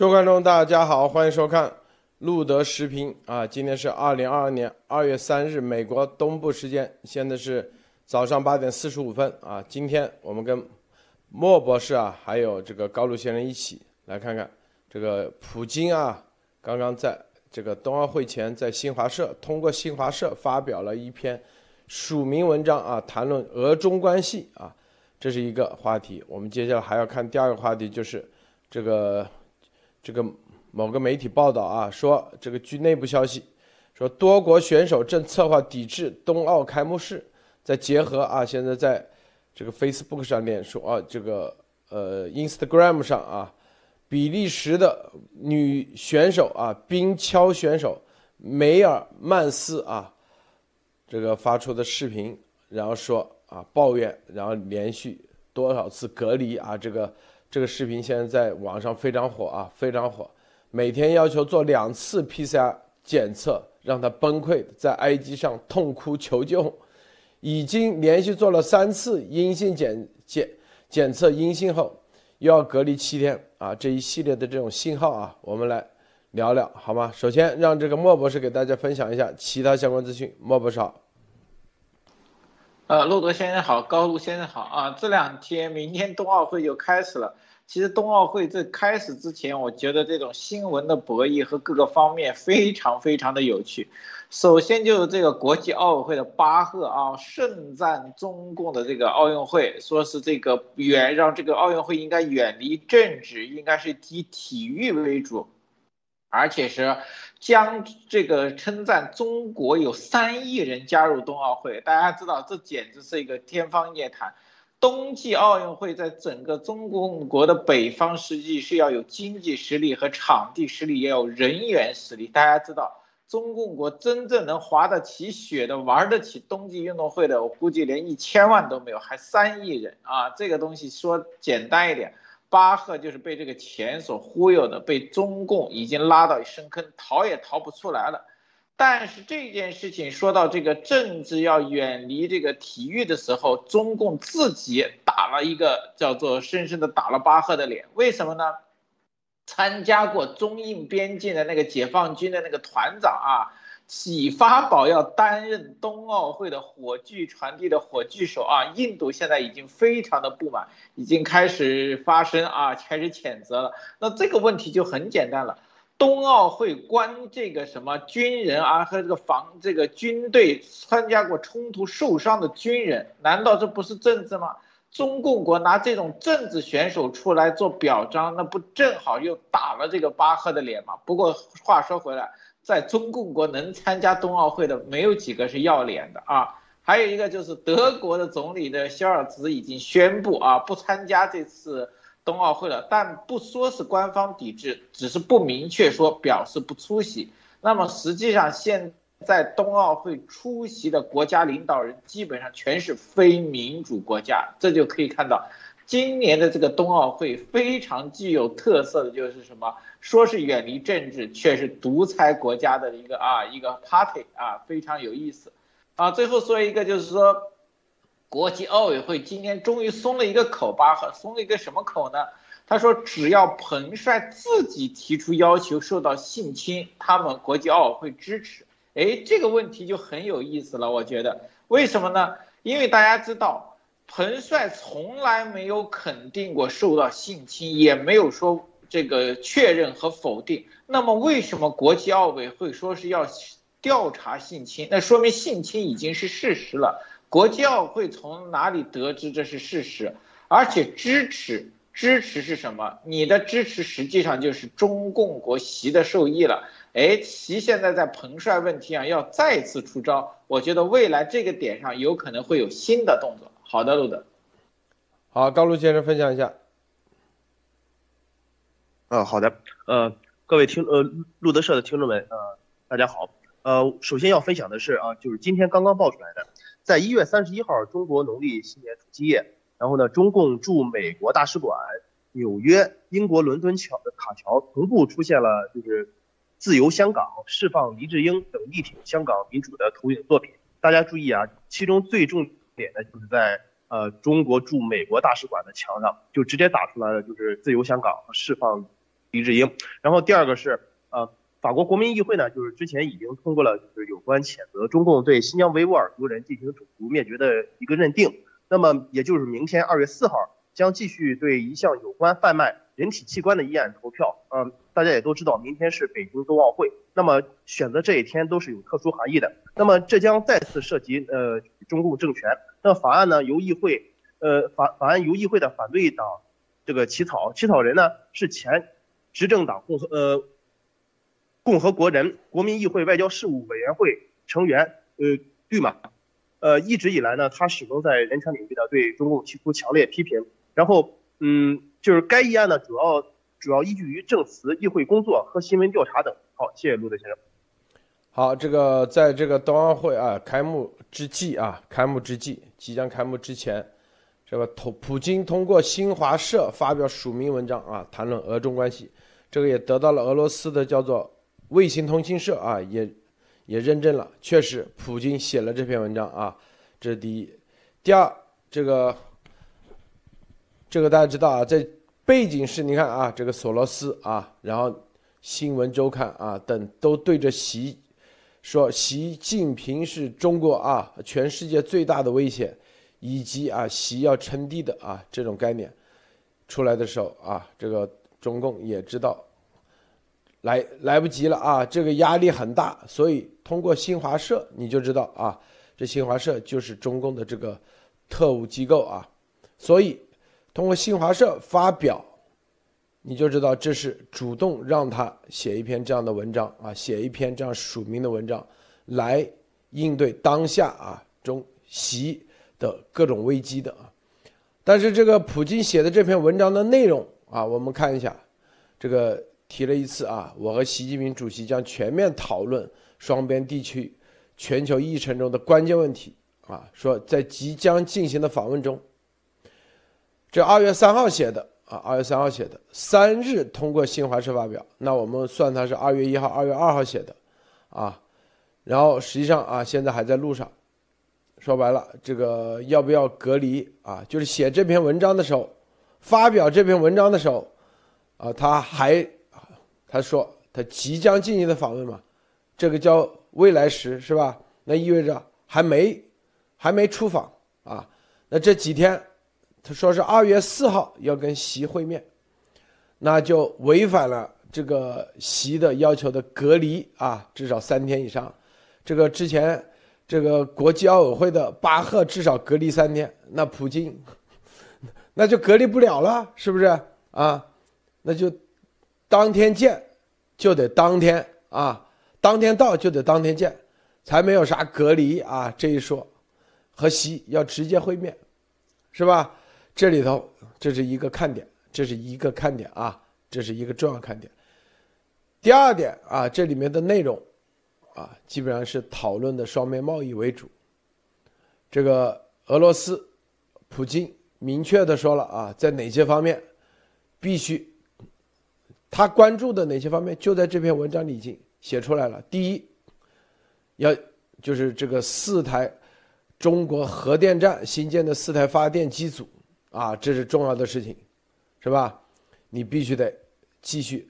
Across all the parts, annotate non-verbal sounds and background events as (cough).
各位观众，大家好，欢迎收看路德时评啊！今天是二零二二年二月三日，美国东部时间，现在是早上八点四十五分啊！今天我们跟莫博士啊，还有这个高露先生一起来看看这个普京啊，刚刚在这个冬奥会前，在新华社通过新华社发表了一篇署名文章啊，谈论俄中关系啊，这是一个话题。我们接下来还要看第二个话题，就是这个。这个某个媒体报道啊，说这个据内部消息，说多国选手正策划抵制冬奥开幕式。再结合啊，现在在这个 Facebook 上面说啊，这个呃 Instagram 上啊，比利时的女选手啊，冰橇选手梅尔曼斯啊，这个发出的视频，然后说啊抱怨，然后连续多少次隔离啊，这个。这个视频现在在网上非常火啊，非常火。每天要求做两次 PCR 检测，让他崩溃，在 IG 上痛哭求救。已经连续做了三次阴性检检检测阴性后，又要隔离七天啊！这一系列的这种信号啊，我们来聊聊好吗？首先让这个莫博士给大家分享一下其他相关资讯。莫博士好。呃，洛德先生好，高路先生好啊！这两天，明天冬奥会就开始了。其实冬奥会在开始之前，我觉得这种新闻的博弈和各个方面非常非常的有趣。首先就是这个国际奥委会的巴赫啊，盛赞中共的这个奥运会，说是这个远让这个奥运会应该远离政治，应该是以体育为主。而且是将这个称赞中国有三亿人加入冬奥会，大家知道这简直是一个天方夜谭。冬季奥运会在整个中共国的北方，实际是要有经济实力和场地实力，也有人员实力。大家知道，中共国真正能滑得起雪的、玩得起冬季运动会的，我估计连一千万都没有，还三亿人啊！这个东西说简单一点。巴赫就是被这个钱所忽悠的，被中共已经拉到深坑，逃也逃不出来了。但是这件事情说到这个政治要远离这个体育的时候，中共自己打了一个叫做深深的打了巴赫的脸。为什么呢？参加过中印边境的那个解放军的那个团长啊。启发宝要担任冬奥会的火炬传递的火炬手啊！印度现在已经非常的不满，已经开始发声啊，开始谴责了。那这个问题就很简单了，冬奥会关这个什么军人啊和这个防这个军队参加过冲突受伤的军人，难道这不是政治吗？中共国拿这种政治选手出来做表彰，那不正好又打了这个巴赫的脸吗？不过话说回来。在中共国能参加冬奥会的没有几个是要脸的啊，还有一个就是德国的总理的肖尔茨已经宣布啊不参加这次冬奥会了，但不说是官方抵制，只是不明确说表示不出席。那么实际上现在冬奥会出席的国家领导人基本上全是非民主国家，这就可以看到。今年的这个冬奥会非常具有特色的就是什么？说是远离政治，却是独裁国家的一个啊一个 party 啊，非常有意思。啊，最后说一个就是说，国际奥委会今天终于松了一个口，吧？和松了一个什么口呢？他说只要彭帅自己提出要求受到性侵，他们国际奥委会支持。哎，这个问题就很有意思了，我觉得为什么呢？因为大家知道。彭帅从来没有肯定过受到性侵，也没有说这个确认和否定。那么，为什么国际奥委会说是要调查性侵？那说明性侵已经是事实了。国际奥委会从哪里得知这是事实？而且支持支持是什么？你的支持实际上就是中共国席的受益了。哎，习现在在彭帅问题上要再次出招，我觉得未来这个点上有可能会有新的动作。好的，路德。好，高路先生分享一下。啊，好的，呃，各位听呃路德社的听众们，呃，大家好。呃，首先要分享的是啊，就是今天刚刚爆出来的，在一月三十一号，中国农历新年除夕夜，然后呢，中共驻美国大使馆、纽约、英国伦敦桥的卡桥同步出现了就是“自由香港”“释放黎智英”等力挺香港民主的投影作品。大家注意啊，其中最重。点呢，就是在呃中国驻美国大使馆的墙上，就直接打出来了，就是自由香港，释放黎智英。然后第二个是呃，法国国民议会呢，就是之前已经通过了就是有关谴责中共对新疆维吾尔族人进行种族灭绝的一个认定。那么也就是明天二月四号将继续对一项有关贩卖人体器官的议案投票。嗯，大家也都知道，明天是北京冬奥会，那么选择这一天都是有特殊含义的。那么这将再次涉及呃中共政权。那法案呢由议会呃法法案由议会的反对党这个起草，起草人呢是前执政党共和呃共和国人国民议会外交事务委员会成员呃绿马。呃，一直以来呢，他始终在人权领域的对中共提出强烈批评。然后，嗯，就是该议案呢，主要主要依据于证词、议会工作和新闻调查等。好，谢谢陆德先生。好，这个在这个冬奥会啊开幕之际啊，开幕之际，即将开幕之前，这个通普京通过新华社发表署名文章啊，谈论俄中关系，这个也得到了俄罗斯的叫做卫星通讯社啊也。也认证了，确实，普京写了这篇文章啊，这是第一。第二，这个，这个大家知道啊，在背景是，你看啊，这个索罗斯啊，然后新闻周刊啊等都对着习说，习近平是中国啊全世界最大的威胁，以及啊习要称帝的啊这种概念出来的时候啊，这个中共也知道。来来不及了啊！这个压力很大，所以通过新华社你就知道啊，这新华社就是中共的这个特务机构啊，所以通过新华社发表，你就知道这是主动让他写一篇这样的文章啊，写一篇这样署名的文章，来应对当下啊中习的各种危机的啊。但是这个普京写的这篇文章的内容啊，我们看一下这个。提了一次啊，我和习近平主席将全面讨论双边地区、全球议程中的关键问题啊。说在即将进行的访问中，这二月三号写的啊，二月三号写的，三日通过新华社发表，那我们算它是二月一号、二月二号写的啊。然后实际上啊，现在还在路上。说白了，这个要不要隔离啊？就是写这篇文章的时候，发表这篇文章的时候啊，他还。他说他即将进行的访问嘛，这个叫未来时是吧？那意味着还没还没出访啊。那这几天他说是二月四号要跟习会面，那就违反了这个习的要求的隔离啊，至少三天以上。这个之前这个国际奥委会的巴赫至少隔离三天，那普京 (laughs) 那就隔离不了了，是不是啊？那就。当天见，就得当天啊，当天到就得当天见，才没有啥隔离啊这一说，和习要直接会面，是吧？这里头这是一个看点，这是一个看点啊，这是一个重要看点。第二点啊，这里面的内容啊，基本上是讨论的双边贸易为主。这个俄罗斯普京明确的说了啊，在哪些方面必须。他关注的哪些方面，就在这篇文章里已经写出来了。第一，要就是这个四台中国核电站新建的四台发电机组啊，这是重要的事情，是吧？你必须得继续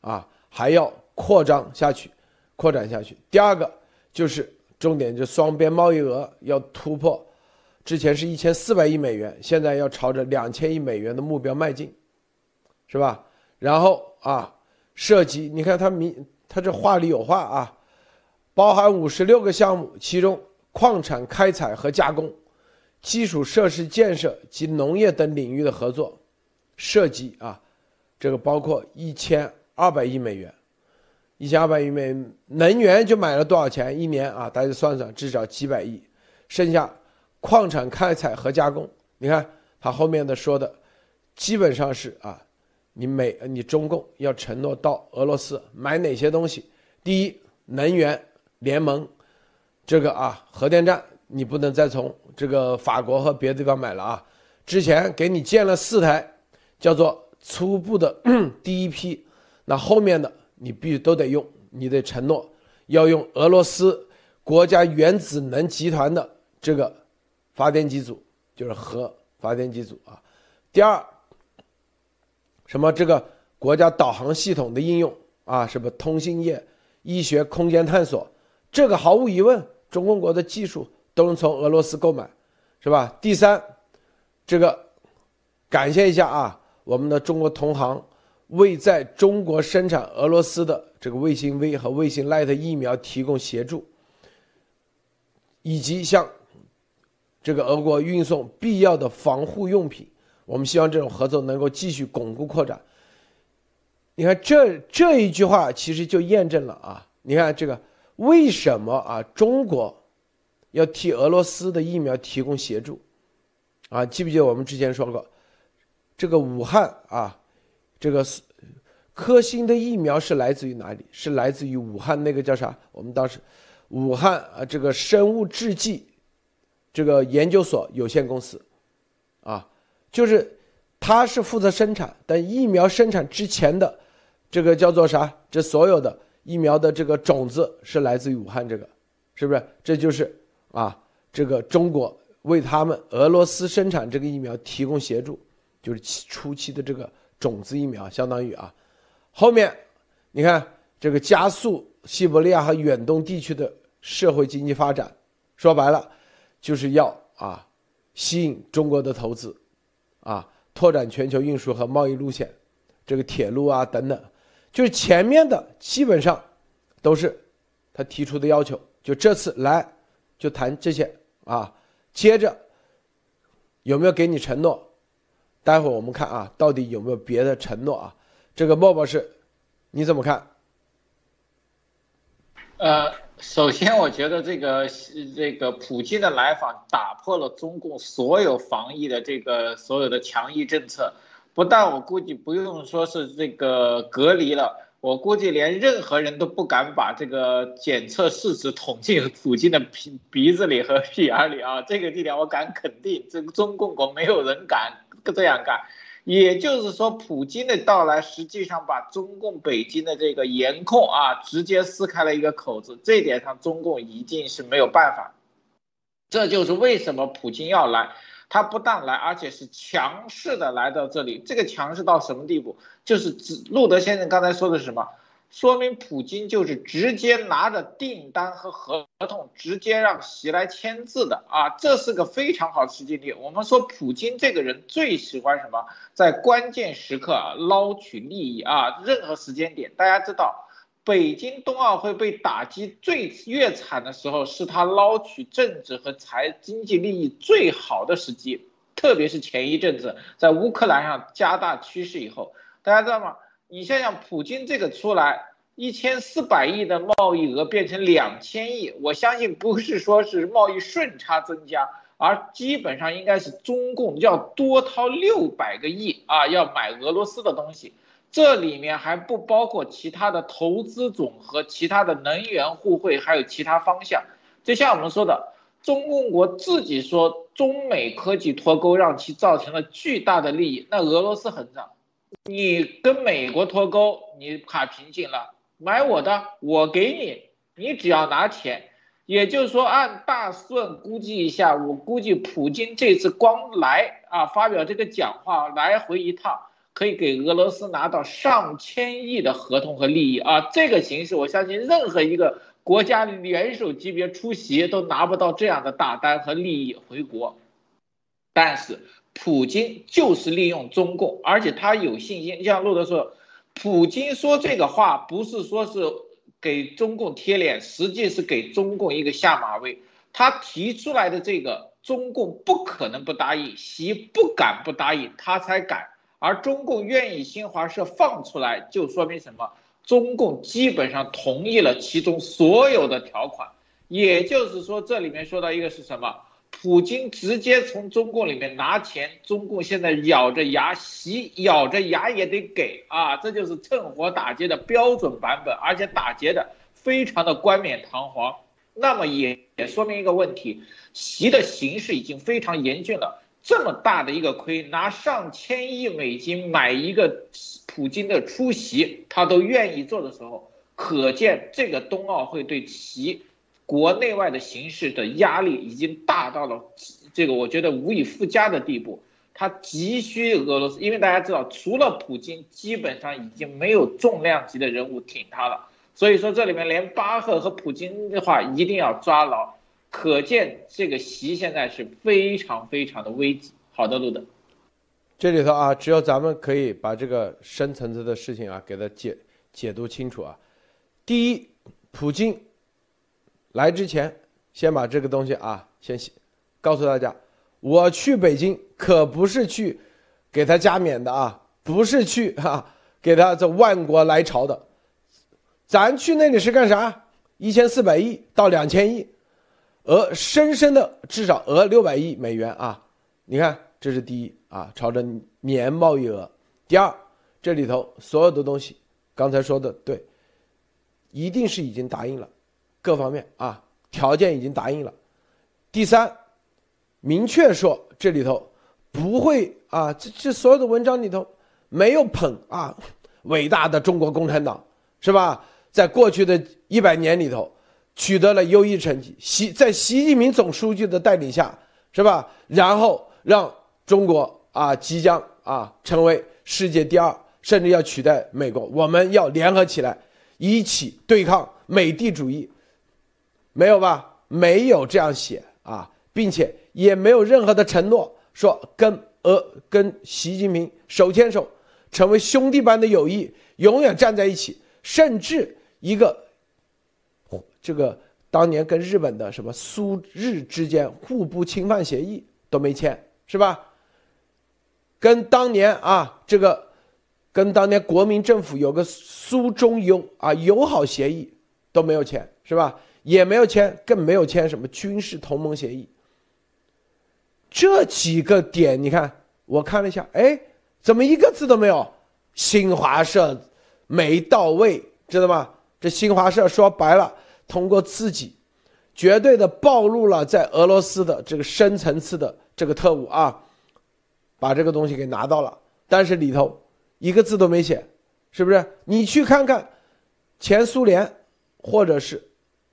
啊，还要扩张下去，扩展下去。第二个就是重点，就双边贸易额要突破，之前是一千四百亿美元，现在要朝着两千亿美元的目标迈进，是吧？然后。啊，涉及你看他明他这话里有话啊，包含五十六个项目，其中矿产开采和加工、基础设施建设及农业等领域的合作，涉及啊，这个包括一千二百亿美元，一千二百亿美元，能源就买了多少钱一年啊？大家算算，至少几百亿，剩下矿产开采和加工，你看他后面的说的，基本上是啊。你美，你中共要承诺到俄罗斯买哪些东西？第一，能源联盟，这个啊，核电站你不能再从这个法国和别的地方买了啊。之前给你建了四台，叫做初步的 (clears throat) 第一批，那后面的你必须都得用，你得承诺要用俄罗斯国家原子能集团的这个发电机组，就是核发电机组啊。第二。什么这个国家导航系统的应用啊，什么通信业、医学、空间探索，这个毫无疑问，中共国的技术都能从俄罗斯购买，是吧？第三，这个感谢一下啊，我们的中国同行为在中国生产俄罗斯的这个卫星 V 和卫星 Light 疫苗提供协助，以及向这个俄国运送必要的防护用品。我们希望这种合作能够继续巩固扩展。你看，这这一句话其实就验证了啊！你看这个为什么啊？中国要替俄罗斯的疫苗提供协助啊？记不记得我们之前说过，这个武汉啊，这个科兴的疫苗是来自于哪里？是来自于武汉那个叫啥？我们当时武汉啊，这个生物制剂这个研究所有限公司啊。就是，他是负责生产，但疫苗生产之前的，这个叫做啥？这所有的疫苗的这个种子是来自于武汉，这个是不是？这就是啊，这个中国为他们俄罗斯生产这个疫苗提供协助，就是初期的这个种子疫苗，相当于啊，后面你看这个加速西伯利亚和远东地区的社会经济发展，说白了就是要啊吸引中国的投资。啊，拓展全球运输和贸易路线，这个铁路啊等等，就是前面的基本上都是他提出的要求。就这次来就谈这些啊，接着有没有给你承诺？待会儿我们看啊，到底有没有别的承诺啊？这个莫博士，你怎么看？呃。首先，我觉得这个这个普京的来访打破了中共所有防疫的这个所有的强硬政策，不但我估计不用说是这个隔离了，我估计连任何人都不敢把这个检测试纸捅进普京的鼻鼻子里和屁眼里啊！这个地点我敢肯定，这个中共国没有人敢这样干。也就是说，普京的到来实际上把中共北京的这个严控啊，直接撕开了一个口子。这点上，中共一定是没有办法。这就是为什么普京要来，他不但来，而且是强势的来到这里。这个强势到什么地步？就是指路德先生刚才说的是什么？说明普京就是直接拿着订单和合同，直接让习来签字的啊，这是个非常好的实际例。我们说普京这个人最喜欢什么？在关键时刻捞取利益啊，任何时间点，大家知道，北京冬奥会被打击最越惨的时候，是他捞取政治和财经济利益最好的时机，特别是前一阵子在乌克兰上加大趋势以后，大家知道吗？你想想，普京这个出来，一千四百亿的贸易额变成两千亿，我相信不是说是贸易顺差增加，而基本上应该是中共要多掏六百个亿啊，要买俄罗斯的东西，这里面还不包括其他的投资总和、其他的能源互惠，还有其他方向。就像我们说的，中共国自己说中美科技脱钩让其造成了巨大的利益，那俄罗斯很涨。你跟美国脱钩，你卡瓶颈了。买我的，我给你，你只要拿钱。也就是说，按大顺估计一下，我估计普京这次光来啊，发表这个讲话，来回一趟，可以给俄罗斯拿到上千亿的合同和利益啊。这个形式，我相信任何一个国家元首级别出席都拿不到这样的大单和利益回国。但是。普京就是利用中共，而且他有信心。像路德说，普京说这个话不是说是给中共贴脸，实际是给中共一个下马威。他提出来的这个，中共不可能不答应，习不敢不答应，他才敢。而中共愿意新华社放出来，就说明什么？中共基本上同意了其中所有的条款。也就是说，这里面说到一个是什么？普京直接从中共里面拿钱，中共现在咬着牙，习咬着牙也得给啊，这就是趁火打劫的标准版本，而且打劫的非常的冠冕堂皇。那么也也说明一个问题，习的形势已经非常严峻了。这么大的一个亏，拿上千亿美金买一个普京的出席，他都愿意做的时候，可见这个冬奥会对其。国内外的形势的压力已经大到了这个我觉得无以复加的地步，他急需俄罗斯，因为大家知道，除了普京，基本上已经没有重量级的人物挺他了。所以说，这里面连巴赫和普京的话一定要抓牢，可见这个席现在是非常非常的危急。好的，路德，这里头啊，只有咱们可以把这个深层次的事情啊给它解解读清楚啊。第一，普京来之前，先把这个东西啊先告诉大家，我去北京可不是去给他加冕的啊，不是去哈给他这万国来朝的。咱去那里是干啥？一千四百亿到两千亿，额深深的至少额六百亿美元啊！你看，这是第一啊，朝着年贸易额。第二，这里头所有的东西，刚才说的对，一定是已经答应了，各方面啊条件已经答应了。第三，明确说这里头不会啊，这这所有的文章里头没有捧啊伟大的中国共产党，是吧？在过去的一百年里头，取得了优异成绩。习在习近平总书记的带领下，是吧？然后让中国啊，即将啊成为世界第二，甚至要取代美国。我们要联合起来，一起对抗美帝主义。没有吧？没有这样写啊，并且也没有任何的承诺说跟俄跟习近平手牵手，成为兄弟般的友谊，永远站在一起，甚至。一个，这个当年跟日本的什么苏日之间互不侵犯协议都没签，是吧？跟当年啊，这个跟当年国民政府有个苏中友啊友好协议都没有签，是吧？也没有签，更没有签什么军事同盟协议。这几个点，你看，我看了一下，哎，怎么一个字都没有？新华社没到位，知道吗？这新华社说白了，通过自己，绝对的暴露了在俄罗斯的这个深层次的这个特务啊，把这个东西给拿到了，但是里头一个字都没写，是不是？你去看看前苏联，或者是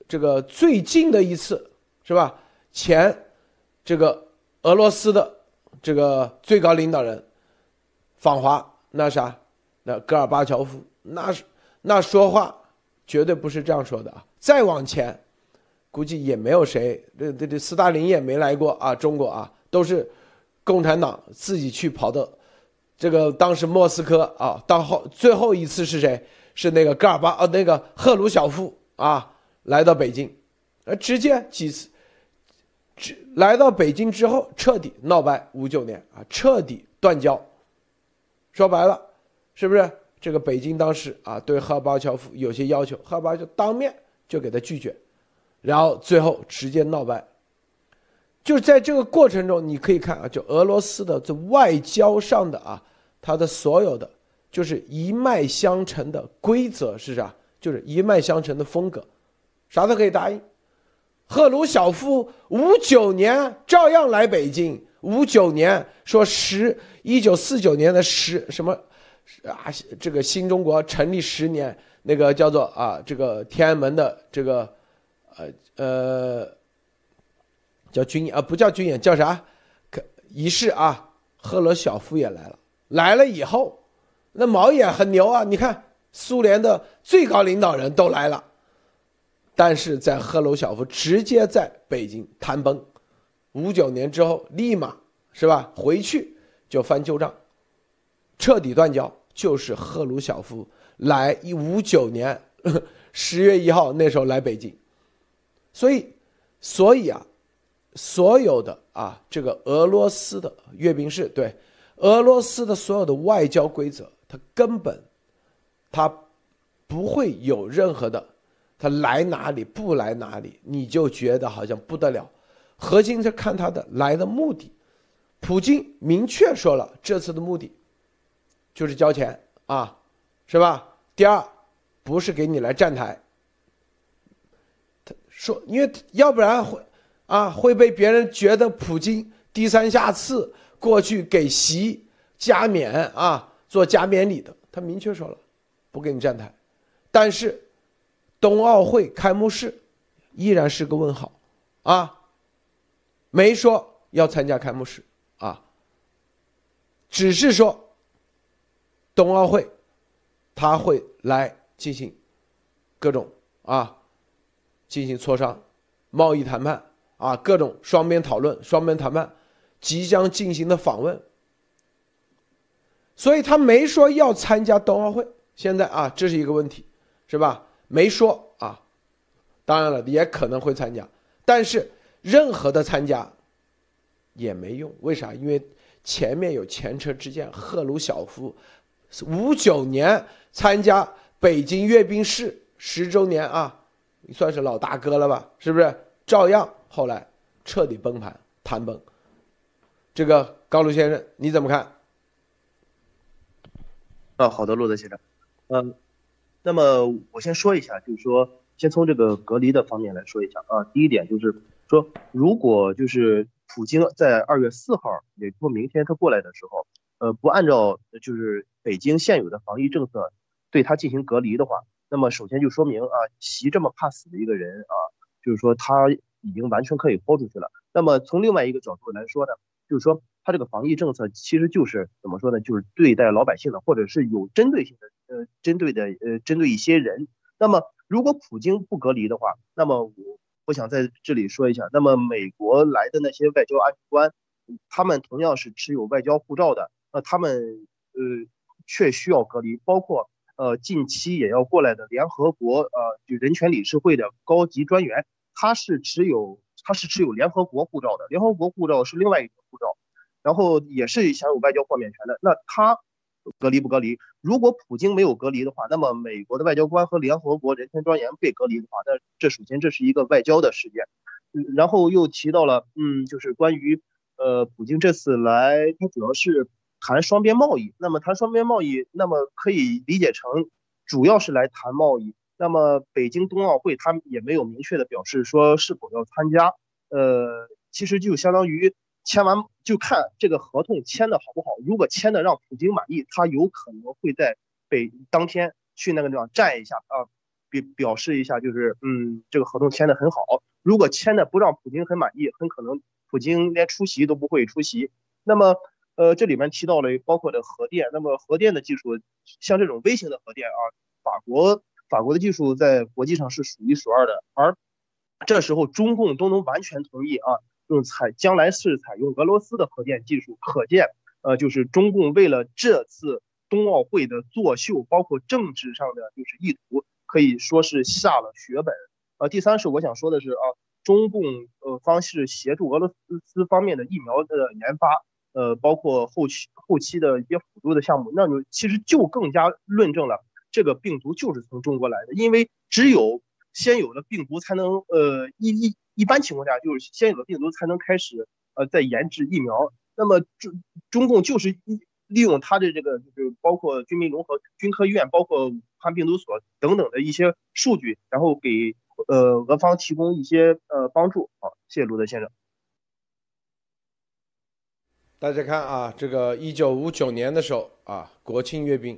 这个最近的一次，是吧？前这个俄罗斯的这个最高领导人访华，那啥，那戈尔巴乔夫，那是那说话。绝对不是这样说的啊！再往前，估计也没有谁，这这这斯大林也没来过啊！中国啊，都是共产党自己去跑的。这个当时莫斯科啊，到后最后一次是谁？是那个戈尔巴啊，那个赫鲁晓夫啊，来到北京，呃，直接几次，只来到北京之后彻底闹掰。五九年啊，彻底断交。说白了，是不是？这个北京当时啊，对赫巴乔夫有些要求，赫巴就当面就给他拒绝，然后最后直接闹掰。就是在这个过程中，你可以看啊，就俄罗斯的这外交上的啊，它的所有的就是一脉相承的规则是啥？就是一脉相承的风格，啥都可以答应。赫鲁晓夫五九年照样来北京，五九年说十一九四九年的十什么？啊，这个新中国成立十年，那个叫做啊，这个天安门的这个，呃呃，叫军演啊，不叫军演，叫啥？可仪式啊，赫鲁晓夫也来了。来了以后，那毛也很牛啊。你看，苏联的最高领导人都来了，但是在赫鲁晓夫直接在北京谈崩，五九年之后立马是吧？回去就翻旧账，彻底断交。就是赫鲁晓夫来一五九年十月一号那时候来北京，所以，所以啊，所有的啊这个俄罗斯的阅兵式，对俄罗斯的所有的外交规则，它根本，它不会有任何的，他来哪里不来哪里，你就觉得好像不得了。核心是看他的来的目的，普京明确说了这次的目的。就是交钱啊，是吧？第二，不是给你来站台。他说，因为要不然会啊会被别人觉得普京低三下四，过去给习加冕啊做加冕礼的。他明确说了，不给你站台。但是，冬奥会开幕式依然是个问号啊，没说要参加开幕式啊。只是说冬奥会他会来进行各种啊进行磋商、贸易谈判啊各种双边讨论、双边谈判即将进行的访问，所以他没说要参加冬奥会。现在啊，这是一个问题，是吧？没说啊，当然了，也可能会参加，但是任何的参加也没用。为啥？因为前面有前车之鉴，赫鲁晓夫五九年参加北京阅兵式十周年啊，算是老大哥了吧？是不是？照样后来彻底崩盘，谈崩。这个高卢先生你怎么看？啊，好的，路德先生。嗯，那么我先说一下，就是说，先从这个隔离的方面来说一下啊。第一点就是说，如果就是普京在二月四号，也就是说明天他过来的时候，呃，不按照就是北京现有的防疫政策对他进行隔离的话，那么首先就说明啊，习这么怕死的一个人啊，就是说他已经完全可以豁出去了。那么从另外一个角度来说呢，就是说他这个防疫政策其实就是怎么说呢，就是对待老百姓的，或者是有针对性的。呃，针对的呃，针对一些人。那么，如果普京不隔离的话，那么我我想在这里说一下，那么美国来的那些外交安全官，他们同样是持有外交护照的，那他们呃却需要隔离。包括呃近期也要过来的联合国呃就人权理事会的高级专员，他是持有他是持有联合国护照的，联合国护照是另外一种护照，然后也是享有外交豁免权的。那他。隔离不隔离？如果普京没有隔离的话，那么美国的外交官和联合国人权专员被隔离的话，那这首先这是一个外交的事件。然后又提到了，嗯，就是关于呃，普京这次来，他主要是谈双边贸易。那么谈双边贸易，那么可以理解成主要是来谈贸易。那么北京冬奥会他也没有明确的表示说是否要参加。呃，其实就相当于。签完就看这个合同签的好不好。如果签的让普京满意，他有可能会在北当天去那个地方站一下啊，表表示一下，就是嗯，这个合同签的很好。如果签的不让普京很满意，很可能普京连出席都不会出席。那么，呃，这里面提到了包括的核电，那么核电的技术，像这种微型的核电啊，法国法国的技术在国际上是数一数二的，而这时候中共都能完全同意啊。用采将来是采用俄罗斯的核电技术，可见，呃，就是中共为了这次冬奥会的作秀，包括政治上的就是意图，可以说是下了血本。呃，第三是我想说的是啊，中共呃方式协助俄罗斯方面的疫苗的研发，呃，包括后期后期的一些辅助的项目，那就其实就更加论证了这个病毒就是从中国来的，因为只有先有了病毒，才能呃一一。一般情况下，就是先有了病毒，才能开始呃再研制疫苗。那么中中共就是利用他的这个，就是包括军民融合军科院，包括武汉病毒所等等的一些数据，然后给呃俄方提供一些呃帮助。好，谢谢卢德先生。大家看啊，这个一九五九年的时候啊，国庆阅兵，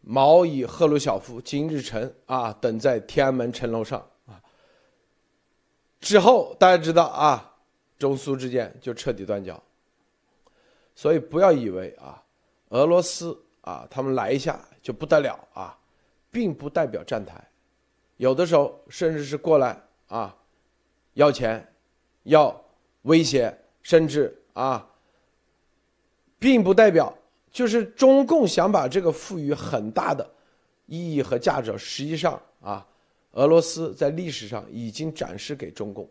毛以赫鲁晓夫、金日成啊等在天安门城楼上啊。之后大家知道啊，中苏之间就彻底断交。所以不要以为啊，俄罗斯啊他们来一下就不得了啊，并不代表站台，有的时候甚至是过来啊要钱、要威胁，甚至啊，并不代表就是中共想把这个赋予很大的意义和价值，实际上啊。俄罗斯在历史上已经展示给中共，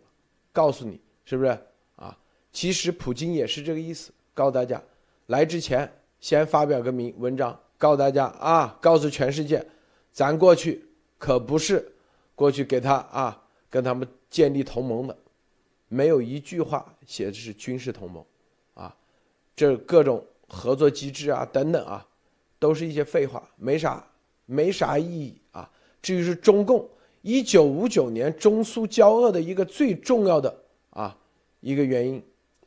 告诉你是不是啊？其实普京也是这个意思，告诉大家，来之前先发表个名文章，告诉大家啊，告诉全世界，咱过去可不是过去给他啊跟他们建立同盟的，没有一句话写的是军事同盟，这各种合作机制啊等等啊，都是一些废话，没啥没啥意义啊。至于是中共。一九五九年中苏交恶的一个最重要的啊一个原因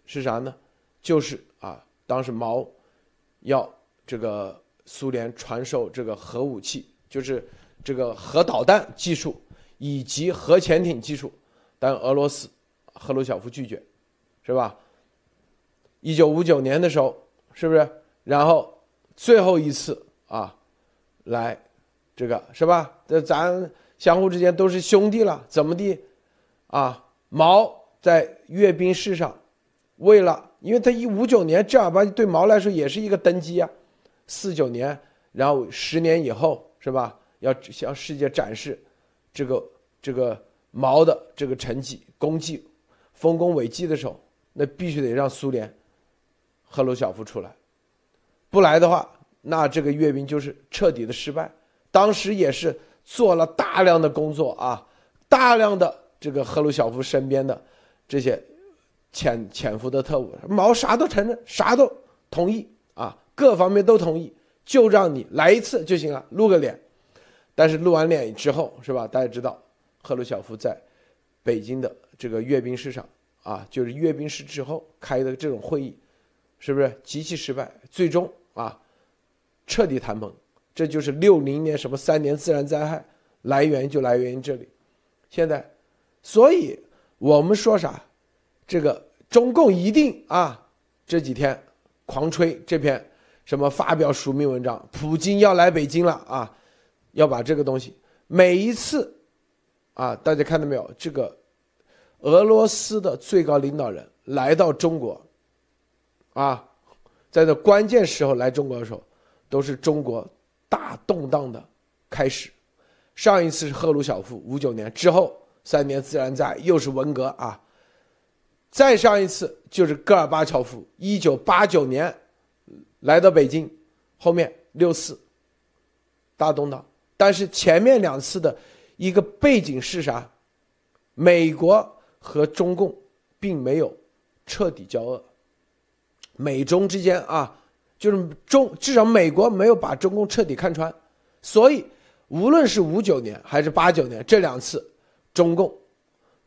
是啥呢？就是啊，当时毛要这个苏联传授这个核武器，就是这个核导弹技术以及核潜艇技术，但俄罗斯赫鲁晓夫拒绝，是吧？一九五九年的时候，是不是然后最后一次啊，来这个是吧？这咱相互之间都是兄弟了，怎么地啊？毛在阅兵式上，为了因为他一五九年正儿八经对毛来说也是一个登基啊，四九年，然后十年以后是吧？要向世界展示这个这个毛的这个成绩功绩，丰功伟绩的时候，那必须得让苏联赫鲁晓夫出来，不来的话，那这个阅兵就是彻底的失败。当时也是做了大量的工作啊，大量的这个赫鲁晓夫身边的这些潜潜伏的特务，毛啥都承认，啥都同意啊，各方面都同意，就让你来一次就行了，露个脸。但是露完脸之后，是吧？大家知道，赫鲁晓夫在北京的这个阅兵式上啊，就是阅兵式之后开的这种会议，是不是极其失败？最终啊，彻底谈崩。这就是六零年什么三年自然灾害来源就来源于这里。现在，所以我们说啥？这个中共一定啊，这几天狂吹这篇什么发表署名文章，普京要来北京了啊！要把这个东西，每一次，啊，大家看到没有？这个俄罗斯的最高领导人来到中国，啊，在这关键时候来中国的时候，都是中国大动荡的开始。上一次是赫鲁晓夫五九年之后三年自然灾害，又是文革啊。再上一次就是戈尔巴乔夫一九八九年来到北京，后面六四大动荡。但是前面两次的一个背景是啥？美国和中共并没有彻底交恶，美中之间啊，就是中至少美国没有把中共彻底看穿，所以无论是五九年还是八九年这两次，中共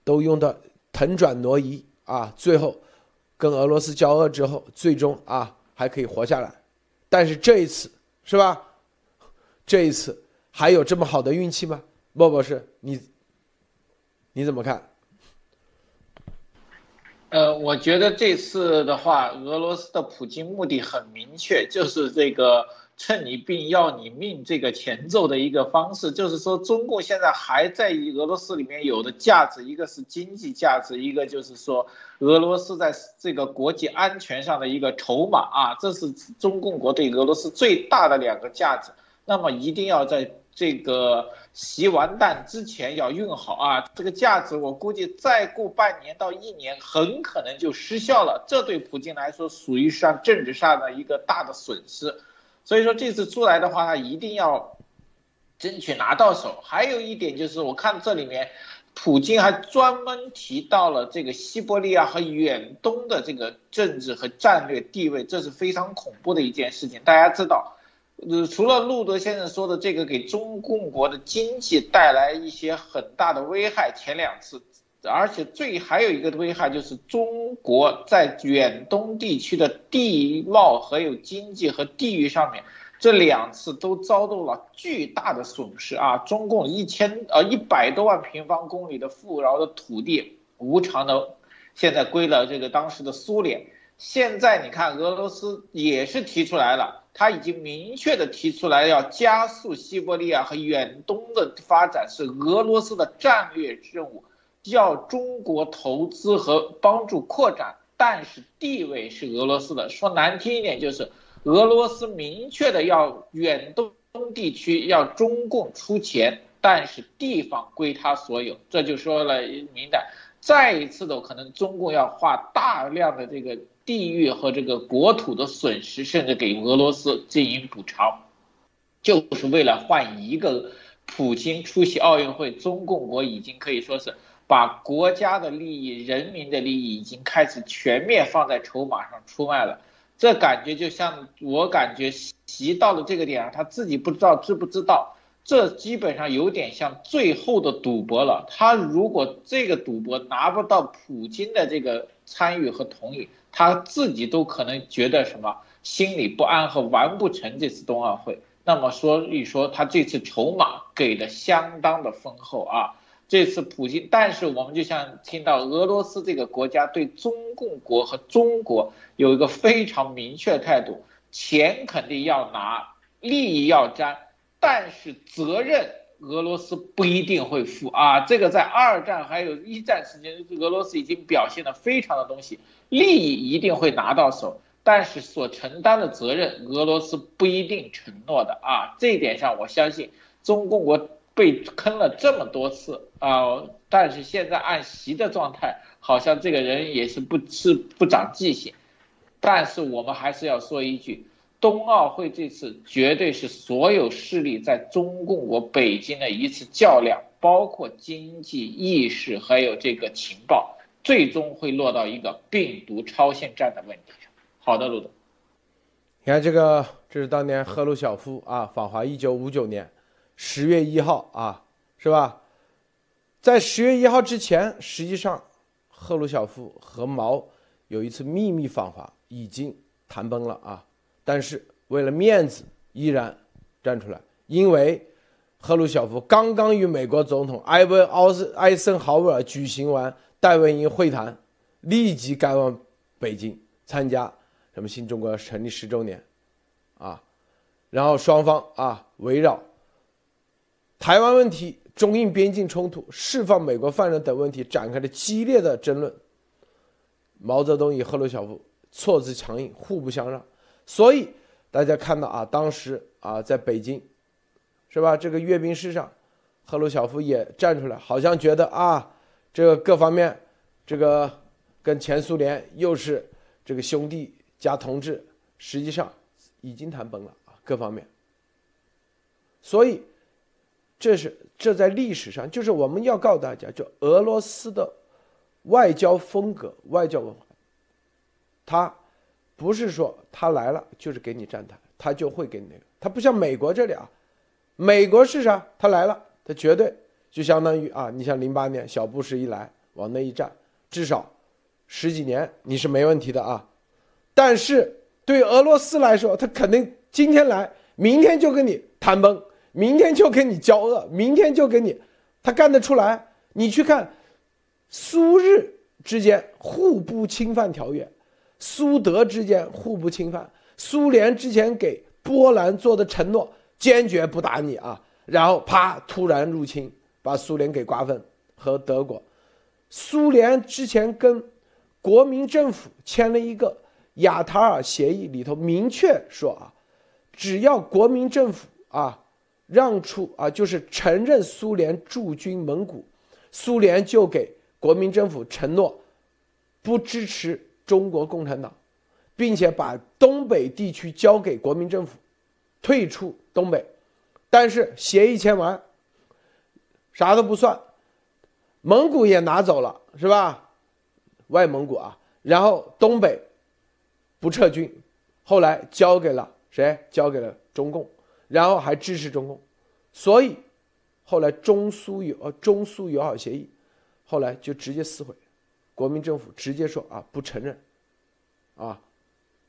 都用的腾转挪移啊，最后跟俄罗斯交恶之后，最终啊还可以活下来。但是这一次是吧？这一次。还有这么好的运气吗？莫博士，你你怎么看？呃，我觉得这次的话，俄罗斯的普京目的很明确，就是这个趁你病要你命这个前奏的一个方式，就是说中共现在还在于俄罗斯里面有的价值，一个是经济价值，一个就是说俄罗斯在这个国际安全上的一个筹码啊，这是中共国对俄罗斯最大的两个价值。那么一定要在。这个习完蛋之前要用好啊，这个价值我估计再过半年到一年很可能就失效了，这对普京来说属于上政治上的一个大的损失，所以说这次出来的话，他一定要争取拿到手。还有一点就是，我看这里面，普京还专门提到了这个西伯利亚和远东的这个政治和战略地位，这是非常恐怖的一件事情。大家知道。呃，除了路德先生说的这个给中共国的经济带来一些很大的危害，前两次，而且最还有一个危害就是中国在远东地区的地貌还有经济和地域上面，这两次都遭到了巨大的损失啊！中共一千呃一百多万平方公里的富饶的土地，无偿的现在归了这个当时的苏联。现在你看俄罗斯也是提出来了。他已经明确的提出来，要加速西伯利亚和远东的发展是俄罗斯的战略任务，要中国投资和帮助扩展，但是地位是俄罗斯的。说难听一点，就是俄罗斯明确的要远东地区要中共出钱，但是地方归他所有，这就说了明的。再一次的可能，中共要花大量的这个。地域和这个国土的损失，甚至给俄罗斯进行补偿，就是为了换一个普京出席奥运会。中共国已经可以说是把国家的利益、人民的利益已经开始全面放在筹码上出卖了。这感觉就像我感觉习到了这个点上，他自己不知道知不知道。这基本上有点像最后的赌博了。他如果这个赌博拿不到普京的这个参与和同意，他自己都可能觉得什么心里不安和完不成这次冬奥会。那么所以说他这次筹码给的相当的丰厚啊。这次普京，但是我们就像听到俄罗斯这个国家对中共国和中国有一个非常明确态度，钱肯定要拿，利益要沾，但是责任俄罗斯不一定会负啊。这个在二战还有一战时间，俄罗斯已经表现的非常的东西，利益一定会拿到手，但是所承担的责任，俄罗斯不一定承诺的啊。这一点上，我相信中共国被坑了这么多次啊，但是现在按习的状态，好像这个人也是不是不长记性。但是我们还是要说一句，冬奥会这次绝对是所有势力在中共我北京的一次较量，包括经济意识，还有这个情报，最终会落到一个病毒超限战的问题上。好的，陆总，你看这个，这是当年赫鲁晓夫啊访华，一九五九年十月一号啊，是吧？在十月一号之前，实际上赫鲁晓夫和毛有一次秘密访华。已经谈崩了啊！但是为了面子，依然站出来。因为赫鲁晓夫刚刚与美国总统埃文·奥斯艾森豪威尔举行完戴维营会谈，立即赶往北京参加什么新中国成立十周年，啊，然后双方啊围绕台湾问题、中印边境冲突、释放美国犯人等问题展开了激烈的争论。毛泽东与赫鲁晓夫。措辞强硬，互不相让，所以大家看到啊，当时啊，在北京，是吧？这个阅兵式上，赫鲁晓夫也站出来，好像觉得啊，这个各方面，这个跟前苏联又是这个兄弟加同志，实际上已经谈崩了啊，各方面。所以，这是这在历史上，就是我们要告诉大家，就俄罗斯的外交风格、外交文化。他不是说他来了就是给你站台，他就会给你那个。他不像美国这里啊，美国是啥？他来了，他绝对就相当于啊，你像零八年小布什一来往那一站，至少十几年你是没问题的啊。但是对俄罗斯来说，他肯定今天来，明天就跟你谈崩，明天就跟你交恶，明天就跟你，他干得出来？你去看苏日之间互不侵犯条约。苏德之间互不侵犯，苏联之前给波兰做的承诺，坚决不打你啊，然后啪突然入侵，把苏联给瓜分和德国。苏联之前跟国民政府签了一个亚塔尔协议，里头明确说啊，只要国民政府啊让出啊，就是承认苏联驻军蒙古，苏联就给国民政府承诺不支持。中国共产党，并且把东北地区交给国民政府，退出东北，但是协议签完，啥都不算，蒙古也拿走了，是吧？外蒙古啊，然后东北不撤军，后来交给了谁？交给了中共，然后还支持中共，所以后来中苏友呃中苏友好协议，后来就直接撕毁。国民政府直接说啊，不承认，啊，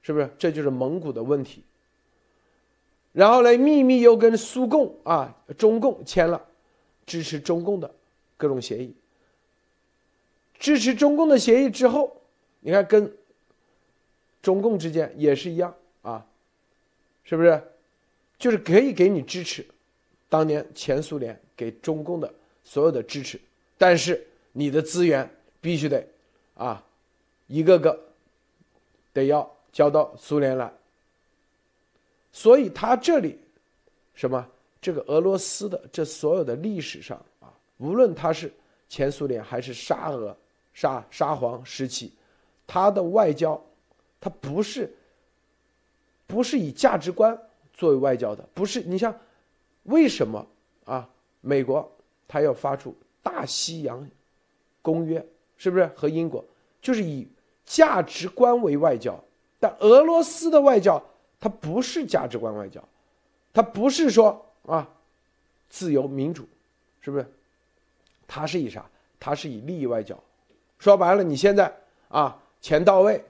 是不是？这就是蒙古的问题。然后呢，秘密又跟苏共啊、中共签了支持中共的各种协议。支持中共的协议之后，你看跟中共之间也是一样啊，是不是？就是可以给你支持，当年前苏联给中共的所有的支持，但是你的资源必须得。啊，一个个得要交到苏联来，所以他这里什么这个俄罗斯的这所有的历史上啊，无论他是前苏联还是沙俄、沙沙皇时期，他的外交，他不是不是以价值观作为外交的，不是你像为什么啊？美国他要发出大西洋公约，是不是和英国？就是以价值观为外交，但俄罗斯的外交它不是价值观外交，它不是说啊自由民主，是不是？它是以啥？它是以利益外交。说白了，你现在啊钱到位，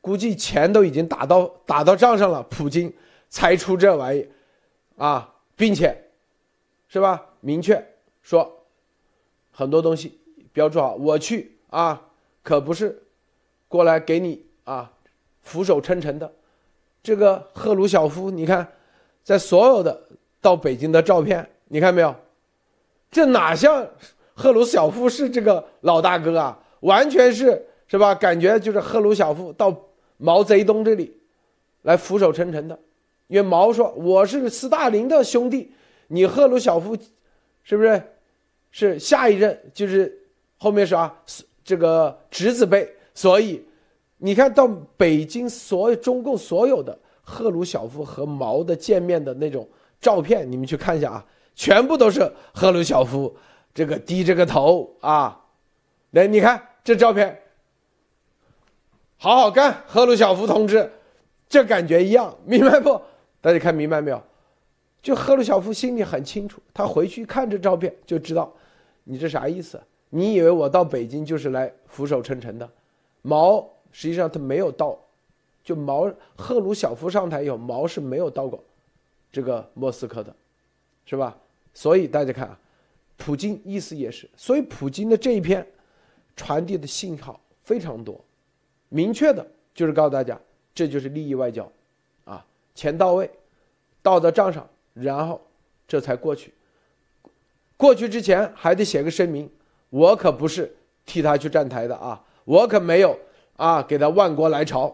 估计钱都已经打到打到账上了，普京才出这玩意啊，并且是吧？明确说很多东西标注好，我去啊。可不是，过来给你啊，俯首称臣的，这个赫鲁晓夫，你看，在所有的到北京的照片，你看没有？这哪像赫鲁晓夫是这个老大哥啊？完全是是吧？感觉就是赫鲁晓夫到毛泽东这里来俯首称臣的，因为毛说我是斯大林的兄弟，你赫鲁晓夫是不是是下一任就是后面是啊这个侄子辈，所以你看到北京所有中共所有的赫鲁晓夫和毛的见面的那种照片，你们去看一下啊，全部都是赫鲁晓夫这个低着个头啊，来你看。这照片，好好干，赫鲁晓夫同志，这感觉一样，明白不？大家看明白没有？就赫鲁晓夫心里很清楚，他回去看这照片就知道，你这啥意思？你以为我到北京就是来俯首称臣的？毛实际上他没有到，就毛赫鲁晓夫上台以后，毛是没有到过这个莫斯科的，是吧？所以大家看啊，普京意思也是，所以普京的这一篇。传递的信号非常多，明确的就是告诉大家，这就是利益外交，啊，钱到位，到到账上，然后这才过去。过去之前还得写个声明，我可不是替他去站台的啊，我可没有啊给他万国来朝，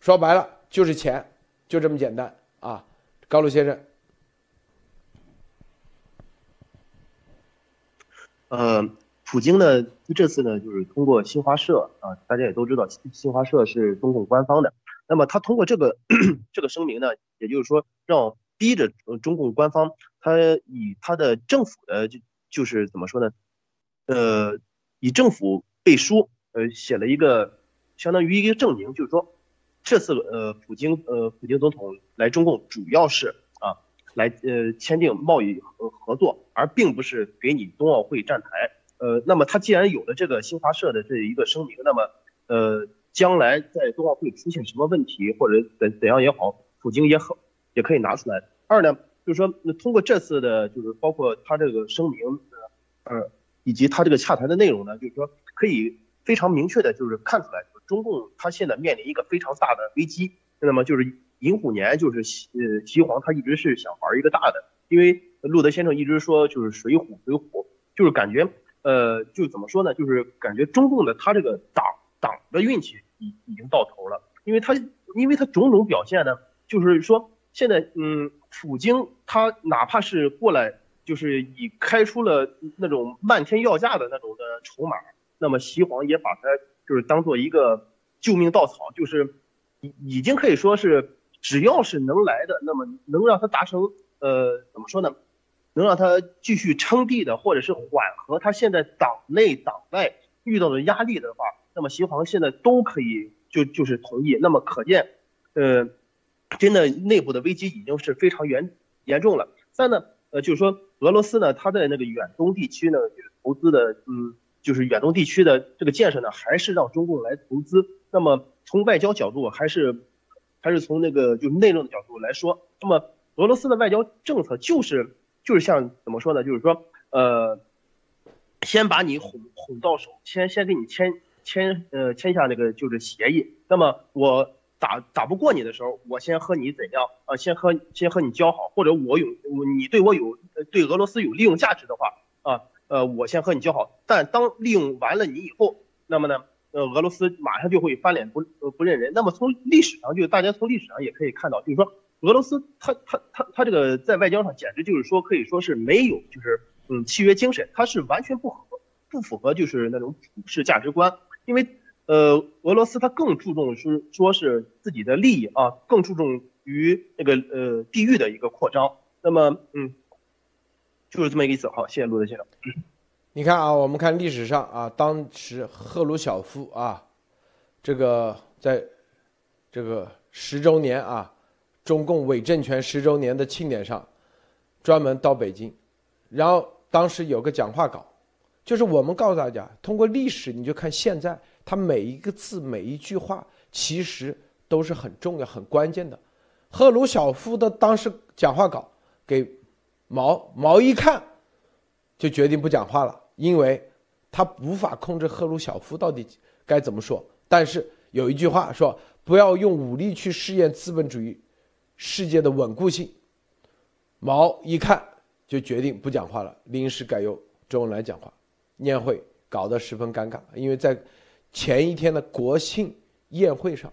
说白了就是钱，就这么简单啊，高露先生。呃。普京呢，这次呢，就是通过新华社啊，大家也都知道，新华社是中共官方的。那么他通过这个 (coughs) 这个声明呢，也就是说，让逼着中共官方，他以他的政府的就就是怎么说呢？呃，以政府背书，呃，写了一个相当于一个证明，就是说，这次呃，普京呃，普京总统来中共主要是啊，来呃签订贸易合合作，而并不是给你冬奥会站台。呃，那么他既然有了这个新华社的这一个声明，那么呃，将来在冬奥会出现什么问题或者怎怎样也好，普京也好也可以拿出来。二呢，就是说通过这次的，就是包括他这个声明，呃，以及他这个洽谈的内容呢，就是说可以非常明确的，就是看出来，中共他现在面临一个非常大的危机。那么就是寅虎年，就是呃西皇他一直是想玩一个大的，因为路德先生一直说就是水虎水虎，就是感觉。呃，就怎么说呢？就是感觉中共的他这个党党的运气已已经到头了，因为他因为他种种表现呢，就是说现在嗯，普京他哪怕是过来，就是以开出了那种漫天要价的那种的筹码，那么西皇也把他就是当做一个救命稻草，就是已已经可以说是只要是能来的，那么能让他达成呃怎么说呢？能让他继续称帝的，或者是缓和他现在党内党外遇到的压力的话，那么习皇现在都可以就就是同意。那么可见，呃，真的内部的危机已经是非常严严重了。三呢，呃，就是说俄罗斯呢，它在那个远东地区呢，就是投资的，嗯，就是远东地区的这个建设呢，还是让中共来投资。那么从外交角度，还是还是从那个就是内政的角度来说，那么俄罗斯的外交政策就是。就是像怎么说呢？就是说，呃，先把你哄哄到手，先先给你签签呃签下那个就是协议。那么我打打不过你的时候，我先和你怎样啊？先和先和你交好，或者我有你对我有对俄罗斯有利用价值的话啊，呃，我先和你交好。但当利用完了你以后，那么呢，呃，俄罗斯马上就会翻脸不不认人。那么从历史上，就大家从历史上也可以看到，就是说。俄罗斯，他他他他这个在外交上简直就是说，可以说是没有，就是嗯契约精神，它是完全不合不符合就是那种普世价值观。因为呃俄罗斯它更注重是说是自己的利益啊，更注重于那个呃地域的一个扩张。那么嗯，就是这么一个意思。好，谢谢陆德先生。你看啊，我们看历史上啊，当时赫鲁晓夫啊，这个在这个十周年啊。中共伪政权十周年的庆典上，专门到北京，然后当时有个讲话稿，就是我们告诉大家，通过历史你就看现在，他每一个字每一句话其实都是很重要、很关键的。赫鲁晓夫的当时讲话稿给毛毛一看，就决定不讲话了，因为他无法控制赫鲁晓夫到底该怎么说。但是有一句话说，不要用武力去试验资本主义。世界的稳固性。毛一看就决定不讲话了，临时改由周恩来讲话。宴会搞得十分尴尬，因为在前一天的国庆宴会上，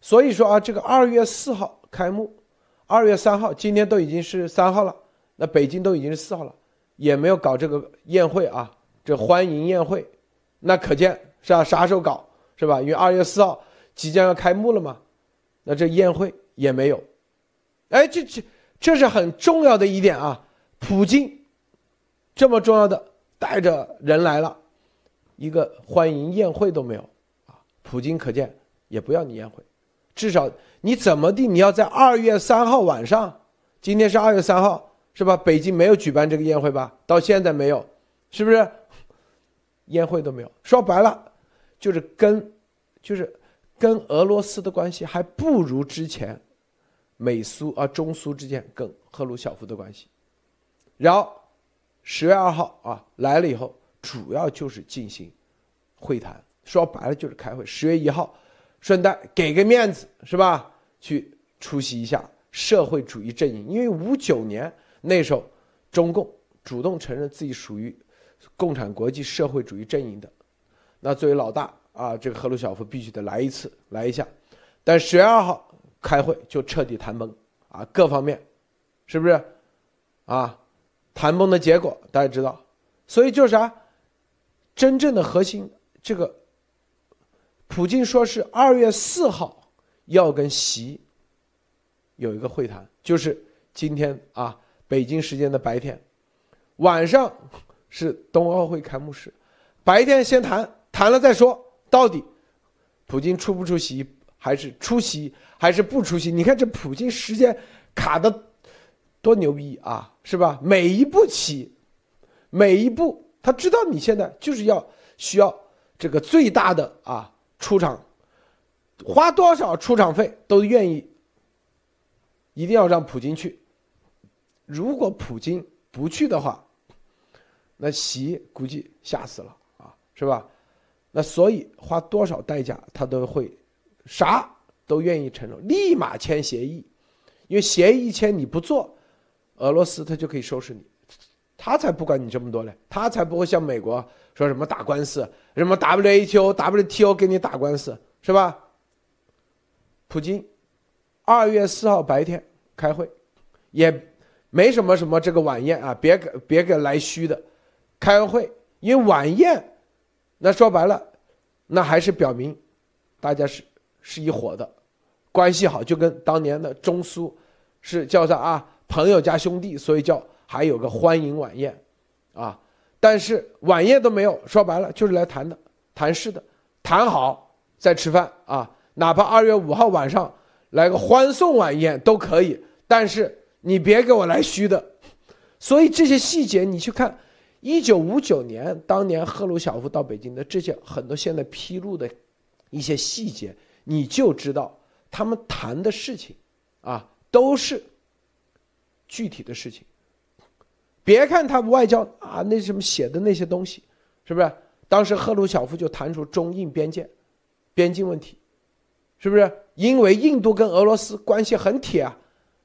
所以说啊，这个二月四号开幕，二月三号，今天都已经是三号了，那北京都已经是四号了，也没有搞这个宴会啊，这欢迎宴会，那可见是吧？啥时候搞是吧？因为二月四号即将要开幕了嘛，那这宴会也没有，哎，这这。这是很重要的一点啊！普京这么重要的带着人来了，一个欢迎宴会都没有啊！普京可见也不要你宴会，至少你怎么地你要在二月三号晚上，今天是二月三号是吧？北京没有举办这个宴会吧？到现在没有，是不是？宴会都没有，说白了就是跟就是跟俄罗斯的关系还不如之前。美苏啊，中苏之间跟赫鲁晓夫的关系，然后十月二号啊来了以后，主要就是进行会谈，说白了就是开会。十月一号，顺带给个面子是吧？去出席一下社会主义阵营，因为五九年那时候中共主动承认自己属于共产国际社会主义阵营的，那作为老大啊，这个赫鲁晓夫必须得来一次，来一下。但十月二号。开会就彻底谈崩啊，各方面，是不是？啊，谈崩的结果大家知道，所以就是啥？真正的核心，这个，普京说是二月四号要跟习有一个会谈，就是今天啊，北京时间的白天，晚上是冬奥会开幕式，白天先谈谈了再说，到底普京出不出席？还是出席还是不出席？你看这普京时间卡的多牛逼啊，是吧？每一步棋，每一步他知道你现在就是要需要这个最大的啊出场，花多少出场费都愿意，一定要让普京去。如果普京不去的话，那习估计吓死了啊，是吧？那所以花多少代价他都会。啥都愿意承认，立马签协议，因为协议一签你不做，俄罗斯他就可以收拾你，他才不管你这么多嘞，他才不会像美国说什么打官司，什么 WTO、WTO 给你打官司是吧？普京二月四号白天开会，也没什么什么这个晚宴啊，别给别给来虚的，开完会，因为晚宴，那说白了，那还是表明大家是。是一伙的，关系好，就跟当年的中苏是叫啥啊？朋友加兄弟，所以叫还有个欢迎晚宴，啊，但是晚宴都没有，说白了就是来谈的，谈事的，谈好再吃饭啊，哪怕二月五号晚上来个欢送晚宴都可以，但是你别给我来虚的，所以这些细节你去看，一九五九年当年赫鲁晓夫到北京的这些很多现在披露的一些细节。你就知道他们谈的事情，啊，都是具体的事情。别看他外交啊，那什么写的那些东西，是不是？当时赫鲁晓夫就谈出中印边界边境问题，是不是？因为印度跟俄罗斯关系很铁啊，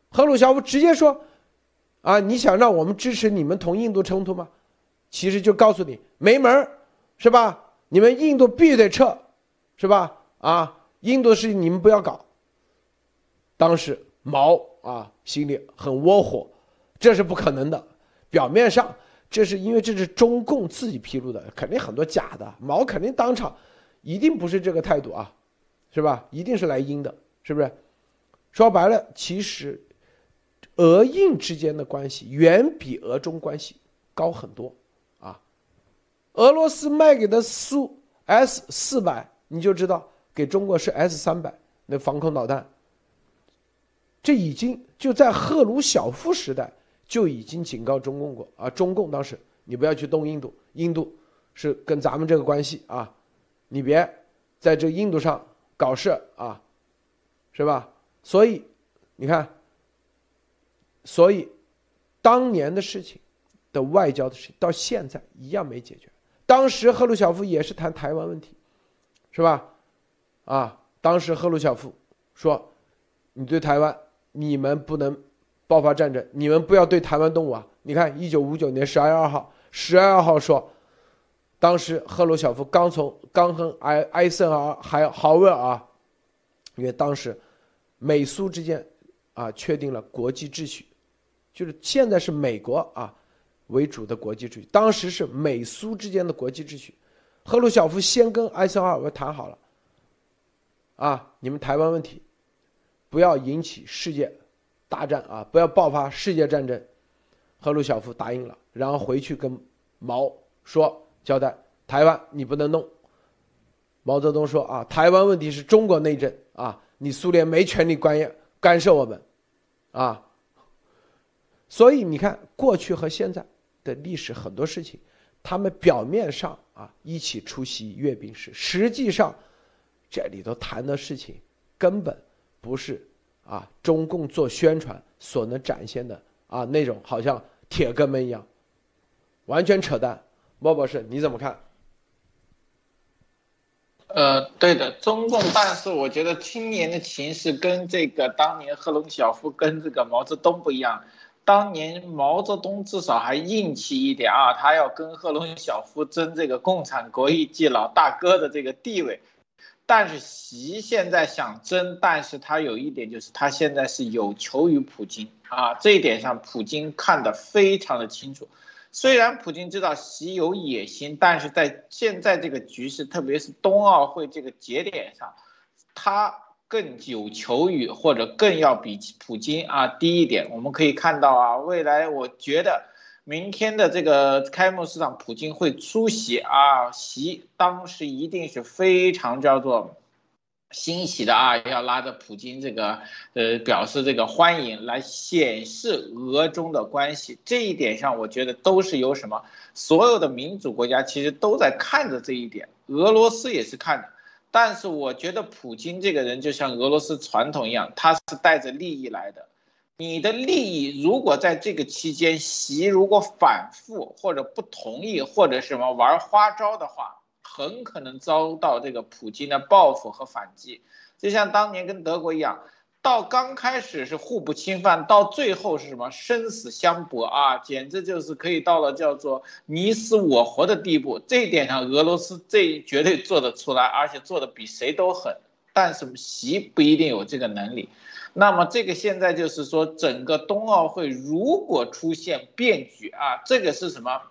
赫鲁晓夫直接说，啊，你想让我们支持你们同印度冲突吗？其实就告诉你没门是吧？你们印度必须得撤，是吧？啊。印度的事情你们不要搞。当时毛啊心里很窝火，这是不可能的。表面上这是因为这是中共自己披露的，肯定很多假的。毛肯定当场一定不是这个态度啊，是吧？一定是来阴的，是不是？说白了，其实俄印之间的关系远比俄中关系高很多啊。俄罗斯卖给的苏 S 四百，你就知道。给中国是 S 三百那防空导弹，这已经就在赫鲁晓夫时代就已经警告中共过啊！中共当时你不要去动印度，印度是跟咱们这个关系啊，你别在这印度上搞事啊，是吧？所以你看，所以当年的事情的外交的事情到现在一样没解决。当时赫鲁晓夫也是谈台湾问题，是吧？啊，当时赫鲁晓夫说：“你对台湾你们不能爆发战争，你们不要对台湾动武啊！你看，一九五九年十二月二号，十二月二号说，当时赫鲁晓夫刚从刚和埃埃森尔还豪威尔啊，因为当时美苏之间啊确定了国际秩序，就是现在是美国啊为主的国际秩序，当时是美苏之间的国际秩序，赫鲁晓夫先跟埃森尔谈好了，啊，你们台湾问题不要引起世界大战啊，不要爆发世界战争。赫鲁晓夫答应了，然后回去跟毛说交代台湾你不能弄。毛泽东说啊，台湾问题是中国内政啊，你苏联没权利干干涉我们，啊。所以你看过去和现在的历史很多事情，他们表面上啊一起出席阅兵式，实际上这里头谈的事情根本不是啊中共做宣传所能展现的啊那种好像。铁哥们一样，完全扯淡。莫博士，你怎么看？呃，对的，中共，但是我觉得今年的情势跟这个当年赫鲁晓夫跟这个毛泽东不一样。当年毛泽东至少还硬气一点啊，他要跟赫鲁晓夫争这个共产国际老大哥的这个地位。但是习现在想争，但是他有一点就是他现在是有求于普京啊，这一点上普京看得非常的清楚。虽然普京知道习有野心，但是在现在这个局势，特别是冬奥会这个节点上，他更有求于或者更要比普京啊低一点。我们可以看到啊，未来我觉得。明天的这个开幕式上，普京会出席啊，席当时一定是非常叫做欣喜的啊，要拉着普京这个呃表示这个欢迎，来显示俄中的关系。这一点上，我觉得都是有什么，所有的民主国家其实都在看着这一点，俄罗斯也是看的。但是我觉得普京这个人就像俄罗斯传统一样，他是带着利益来的。你的利益如果在这个期间，习如果反复或者不同意或者什么玩花招的话，很可能遭到这个普京的报复和反击。就像当年跟德国一样，到刚开始是互不侵犯，到最后是什么生死相搏啊，简直就是可以到了叫做你死我活的地步。这一点上，俄罗斯这绝对做得出来，而且做的比谁都狠。但是习不一定有这个能力。那么这个现在就是说，整个冬奥会如果出现变局啊，这个是什么？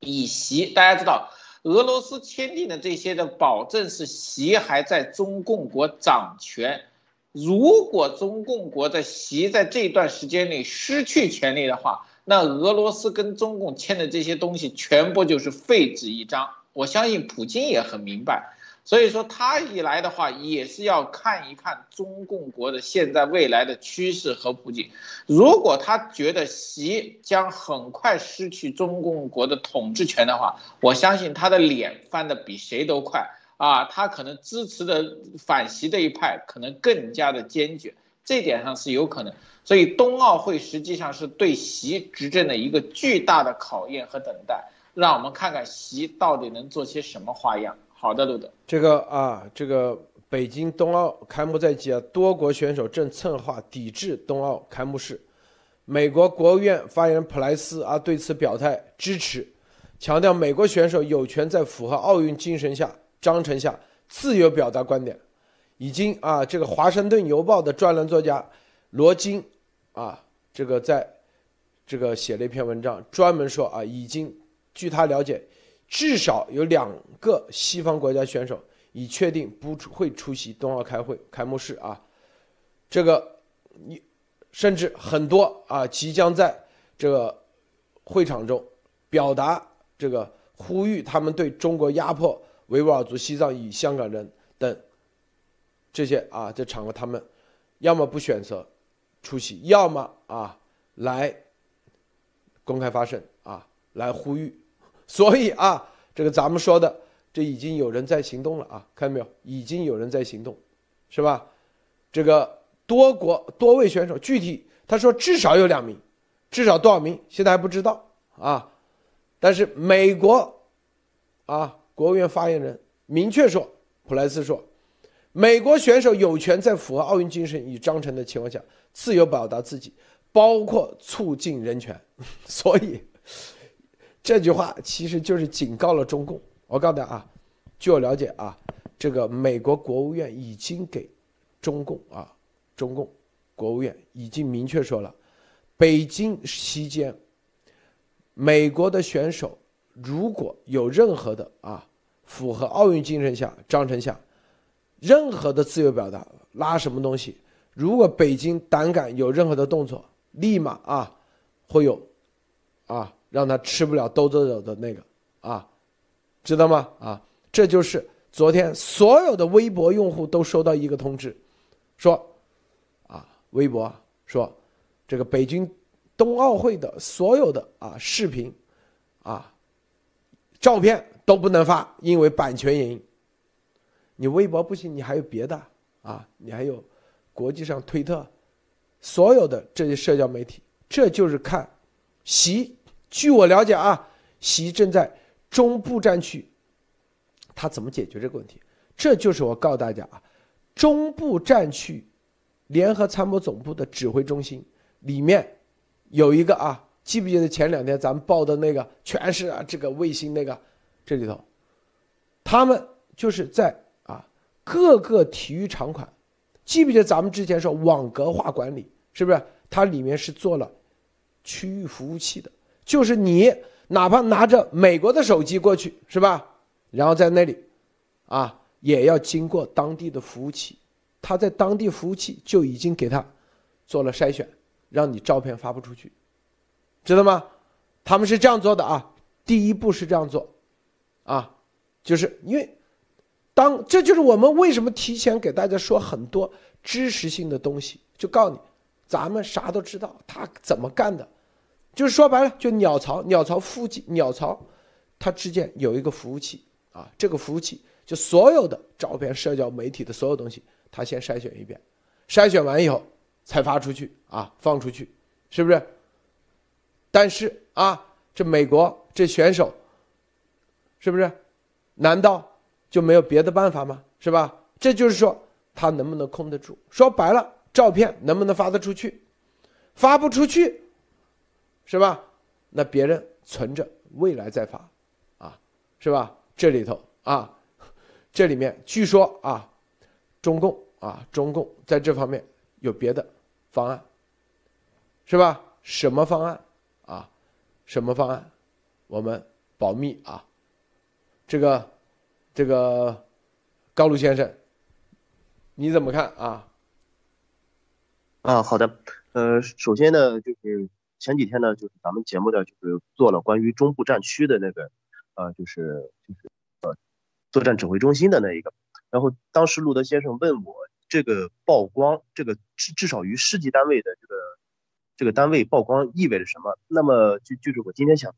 以习大家知道，俄罗斯签订的这些的保证是习还在中共国掌权。如果中共国的习在这段时间内失去权力的话，那俄罗斯跟中共签的这些东西全部就是废纸一张。我相信普京也很明白。所以说他一来的话，也是要看一看中共国的现在未来的趋势和布局。如果他觉得习将很快失去中共国的统治权的话，我相信他的脸翻得比谁都快啊！他可能支持的反习的一派可能更加的坚决，这点上是有可能。所以冬奥会实际上是对习执政的一个巨大的考验和等待，让我们看看习到底能做些什么花样。好的，路德。这个啊，这个北京冬奥开幕在即啊，多国选手正策划抵制冬奥开幕式。美国国务院发言人普莱斯啊对此表态支持，强调美国选手有权在符合奥运精神下章程下自由表达观点。已经啊，这个《华盛顿邮报》的专栏作家罗金啊，这个在这个写了一篇文章，专门说啊，已经据他了解。至少有两个西方国家选手已确定不会出席冬奥开会开幕式啊，这个你甚至很多啊即将在这个会场中表达这个呼吁，他们对中国压迫维吾尔族、西藏与香港人等这些啊这场合，他们要么不选择出席，要么啊来公开发声啊来呼吁。所以啊，这个咱们说的，这已经有人在行动了啊，看到没有？已经有人在行动，是吧？这个多国多位选手，具体他说至少有两名，至少多少名现在还不知道啊。但是美国啊，国务院发言人明确说，普莱斯说，美国选手有权在符合奥运精神与章程的情况下自由表达自己，包括促进人权。(laughs) 所以这句话其实就是警告了中共。我告诉大家啊，据我了解啊，这个美国国务院已经给中共啊，中共国务院已经明确说了，北京期间，美国的选手如果有任何的啊符合奥运精神下章程下。任何的自由表达，拉什么东西？如果北京胆敢有任何的动作，立马啊，会有，啊，让他吃不了兜着走的那个啊，知道吗？啊，这就是昨天所有的微博用户都收到一个通知，说，啊，微博说，这个北京冬奥会的所有的啊视频，啊，照片都不能发，因为版权原因。你微博不行，你还有别的啊？你还有国际上推特，所有的这些社交媒体，这就是看习。据我了解啊，习正在中部战区，他怎么解决这个问题？这就是我告诉大家啊，中部战区联合参谋总部的指挥中心里面有一个啊，记不记得前两天咱们报的那个全是啊这个卫星那个这里头，他们就是在啊。各个体育场馆，记不记得咱们之前说网格化管理？是不是？它里面是做了区域服务器的，就是你哪怕拿着美国的手机过去，是吧？然后在那里，啊，也要经过当地的服务器，他在当地服务器就已经给他做了筛选，让你照片发不出去，知道吗？他们是这样做的啊，第一步是这样做，啊，就是因为。当这就是我们为什么提前给大家说很多知识性的东西，就告诉你，咱们啥都知道，他怎么干的，就是说白了，就鸟巢，鸟巢附近，鸟巢，它之间有一个服务器啊，这个服务器就所有的照片、社交媒体的所有东西，它先筛选一遍，筛选完以后才发出去啊，放出去，是不是？但是啊，这美国这选手，是不是？难道？就没有别的办法吗？是吧？这就是说他能不能控得住？说白了，照片能不能发得出去？发不出去，是吧？那别人存着，未来再发，啊，是吧？这里头啊，这里面据说啊，中共啊，中共在这方面有别的方案，是吧？什么方案啊？什么方案？我们保密啊，这个。这个高卢先生，你怎么看啊？啊，好的，呃，首先呢，就是前几天呢，就是咱们节目的就是做了关于中部战区的那个，呃，就是就是呃作战指挥中心的那一个，然后当时路德先生问我，这个曝光，这个至至少于师级单位的这个这个单位曝光意味着什么？那么就就是我今天想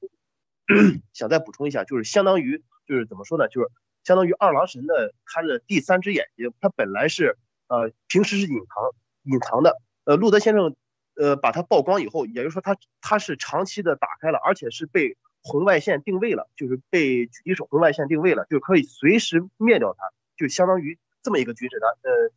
(coughs) 想再补充一下，就是相当于就是怎么说呢？就是。相当于二郎神的他的第三只眼睛，他本来是呃平时是隐藏隐藏的，呃路德先生呃把它曝光以后，也就是说它它是长期的打开了，而且是被红外线定位了，就是被狙击手红外线定位了，就可以随时灭掉它，就相当于这么一个军事的呃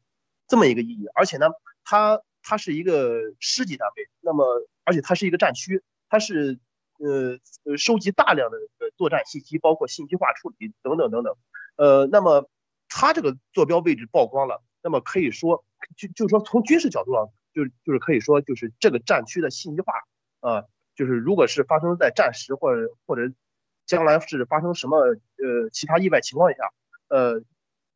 这么一个意义，而且呢，它它是一个师级单位，那么而且它是一个战区，它是呃呃收集大量的作战信息，包括信息化处理等等等等。呃，那么它这个坐标位置曝光了，那么可以说，就就是说从军事角度上，就就是可以说，就是这个战区的信息化，啊，就是如果是发生在战时或者或者将来是发生什么呃其他意外情况下，呃，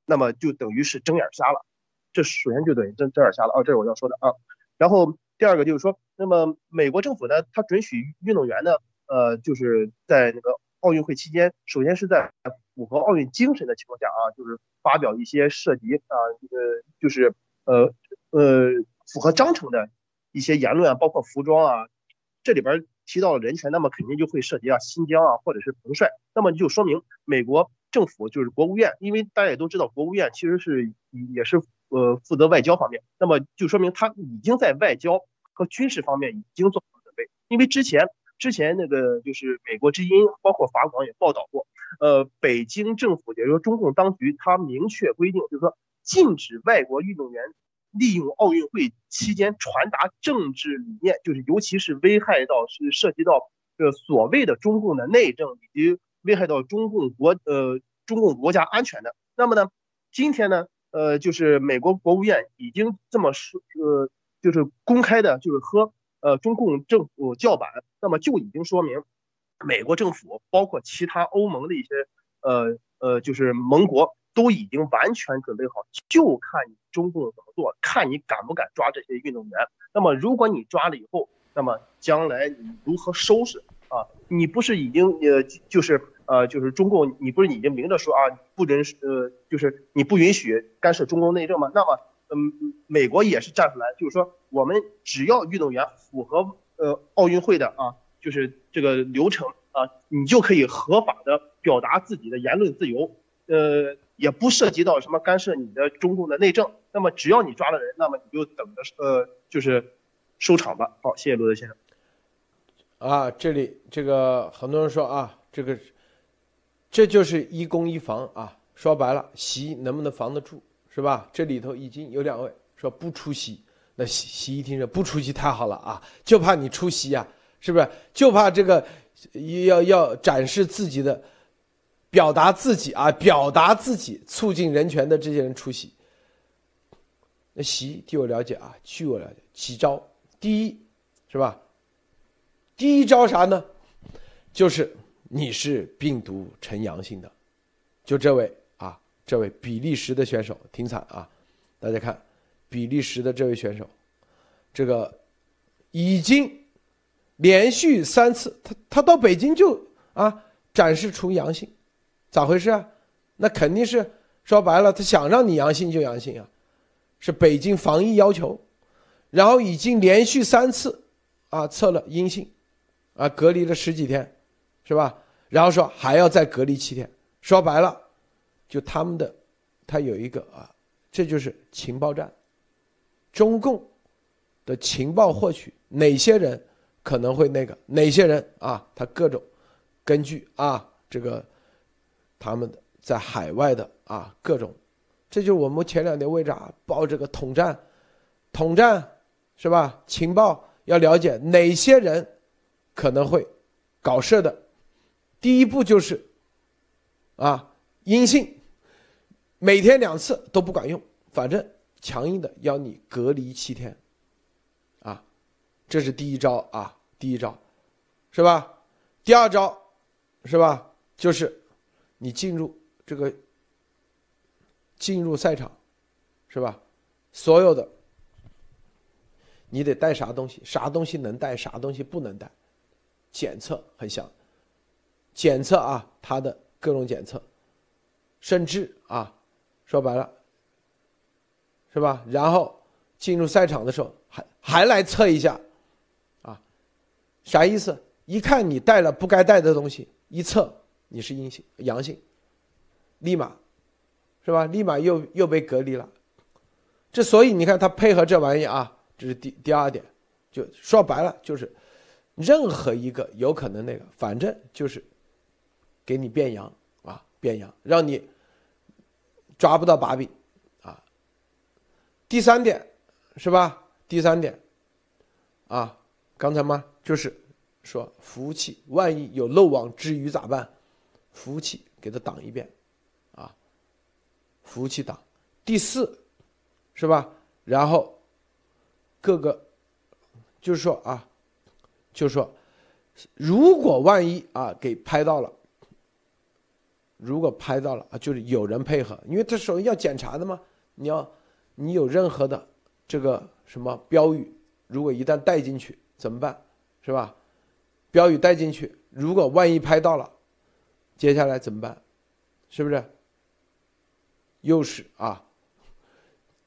那么就等于是睁眼瞎了，这首先就等于睁睁眼瞎了啊，这是我要说的啊。然后第二个就是说，那么美国政府呢，它准许运动员呢，呃，就是在那个。奥运会期间，首先是在符合奥运精神的情况下啊，就是发表一些涉及啊，呃，就是呃呃符合章程的一些言论啊，包括服装啊，这里边提到了人权，那么肯定就会涉及啊新疆啊，或者是彭帅，那么就说明美国政府就是国务院，因为大家也都知道，国务院其实是也是呃负责外交方面，那么就说明他已经在外交和军事方面已经做好准备，因为之前。之前那个就是美国之音，包括法广也报道过，呃，北京政府也就是说中共当局，他明确规定，就是说禁止外国运动员利用奥运会期间传达政治理念，就是尤其是危害到是涉及到这所谓的中共的内政以及危害到中共国呃中共国家安全的。那么呢，今天呢，呃，就是美国国务院已经这么说，呃，就是公开的，就是和呃中共政府叫板，那么就已经说明美国政府包括其他欧盟的一些呃呃就是盟国。都已经完全准备好，就看你中共怎么做，看你敢不敢抓这些运动员。那么，如果你抓了以后，那么将来你如何收拾啊？你不是已经呃，就是呃，就是中共，你不是已经明着说啊，不准呃，就是你不允许干涉中共内政吗？那么，嗯，美国也是站出来，就是说，我们只要运动员符合呃奥运会的啊，就是这个流程啊，你就可以合法的表达自己的言论自由，呃。也不涉及到什么干涉你的中共的内政，那么只要你抓了人，那么你就等着呃，就是收场吧。好，谢谢罗德先生。啊，这里这个很多人说啊，这个这就是一攻一防啊。说白了，习能不能防得住，是吧？这里头已经有两位说不出席，那习习一听说不出席太好了啊，就怕你出席呀，是不是？就怕这个要要展示自己的。表达自己啊，表达自己，促进人权的这些人出席。那习，据我了解啊，据我了解，几招。第一，是吧？第一招啥呢？就是你是病毒呈阳性的，就这位啊，这位比利时的选手挺惨啊。大家看，比利时的这位选手，这个已经连续三次，他他到北京就啊展示出阳性。咋回事啊？那肯定是说白了，他想让你阳性就阳性啊，是北京防疫要求，然后已经连续三次啊测了阴性，啊隔离了十几天，是吧？然后说还要再隔离七天。说白了，就他们的，他有一个啊，这就是情报站，中共的情报获取哪些人可能会那个哪些人啊，他各种根据啊这个。他们的在海外的啊各种，这就是我们前两天为啥报这个统战，统战是吧？情报要了解哪些人可能会搞事的，第一步就是啊阴性，每天两次都不管用，反正强硬的要你隔离七天，啊，这是第一招啊，第一招，是吧？第二招是吧？就是。你进入这个进入赛场，是吧？所有的你得带啥东西？啥东西能带？啥东西不能带？检测很像，检测啊，它的各种检测，甚至啊，说白了，是吧？然后进入赛场的时候，还还来测一下，啊，啥意思？一看你带了不该带的东西，一测。你是阴性、阳性，立马，是吧？立马又又被隔离了。这所以你看他配合这玩意啊，这是第第二点，就说白了就是，任何一个有可能那个，反正就是给你变阳啊，变阳，让你抓不到把柄啊。第三点是吧？第三点啊，刚才嘛就是说服务器万一有漏网之鱼咋办？服务器给它挡一遍，啊，服务器挡。第四，是吧？然后各个就是说啊，就是说，如果万一啊给拍到了，如果拍到了啊，就是有人配合，因为他首先要检查的嘛。你要你有任何的这个什么标语，如果一旦带进去怎么办？是吧？标语带进去，如果万一拍到了。接下来怎么办？是不是？又是啊？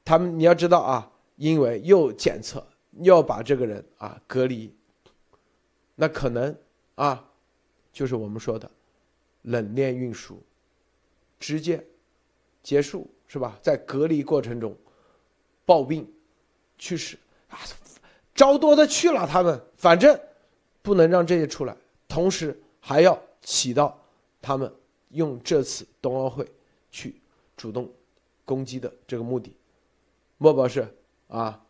他们你要知道啊，因为又检测，要把这个人啊隔离，那可能啊，就是我们说的冷链运输，直接结束是吧？在隔离过程中暴病去世啊，招多的去了，他们反正不能让这些出来，同时还要起到。他们用这次冬奥会去主动攻击的这个目的。莫博士啊，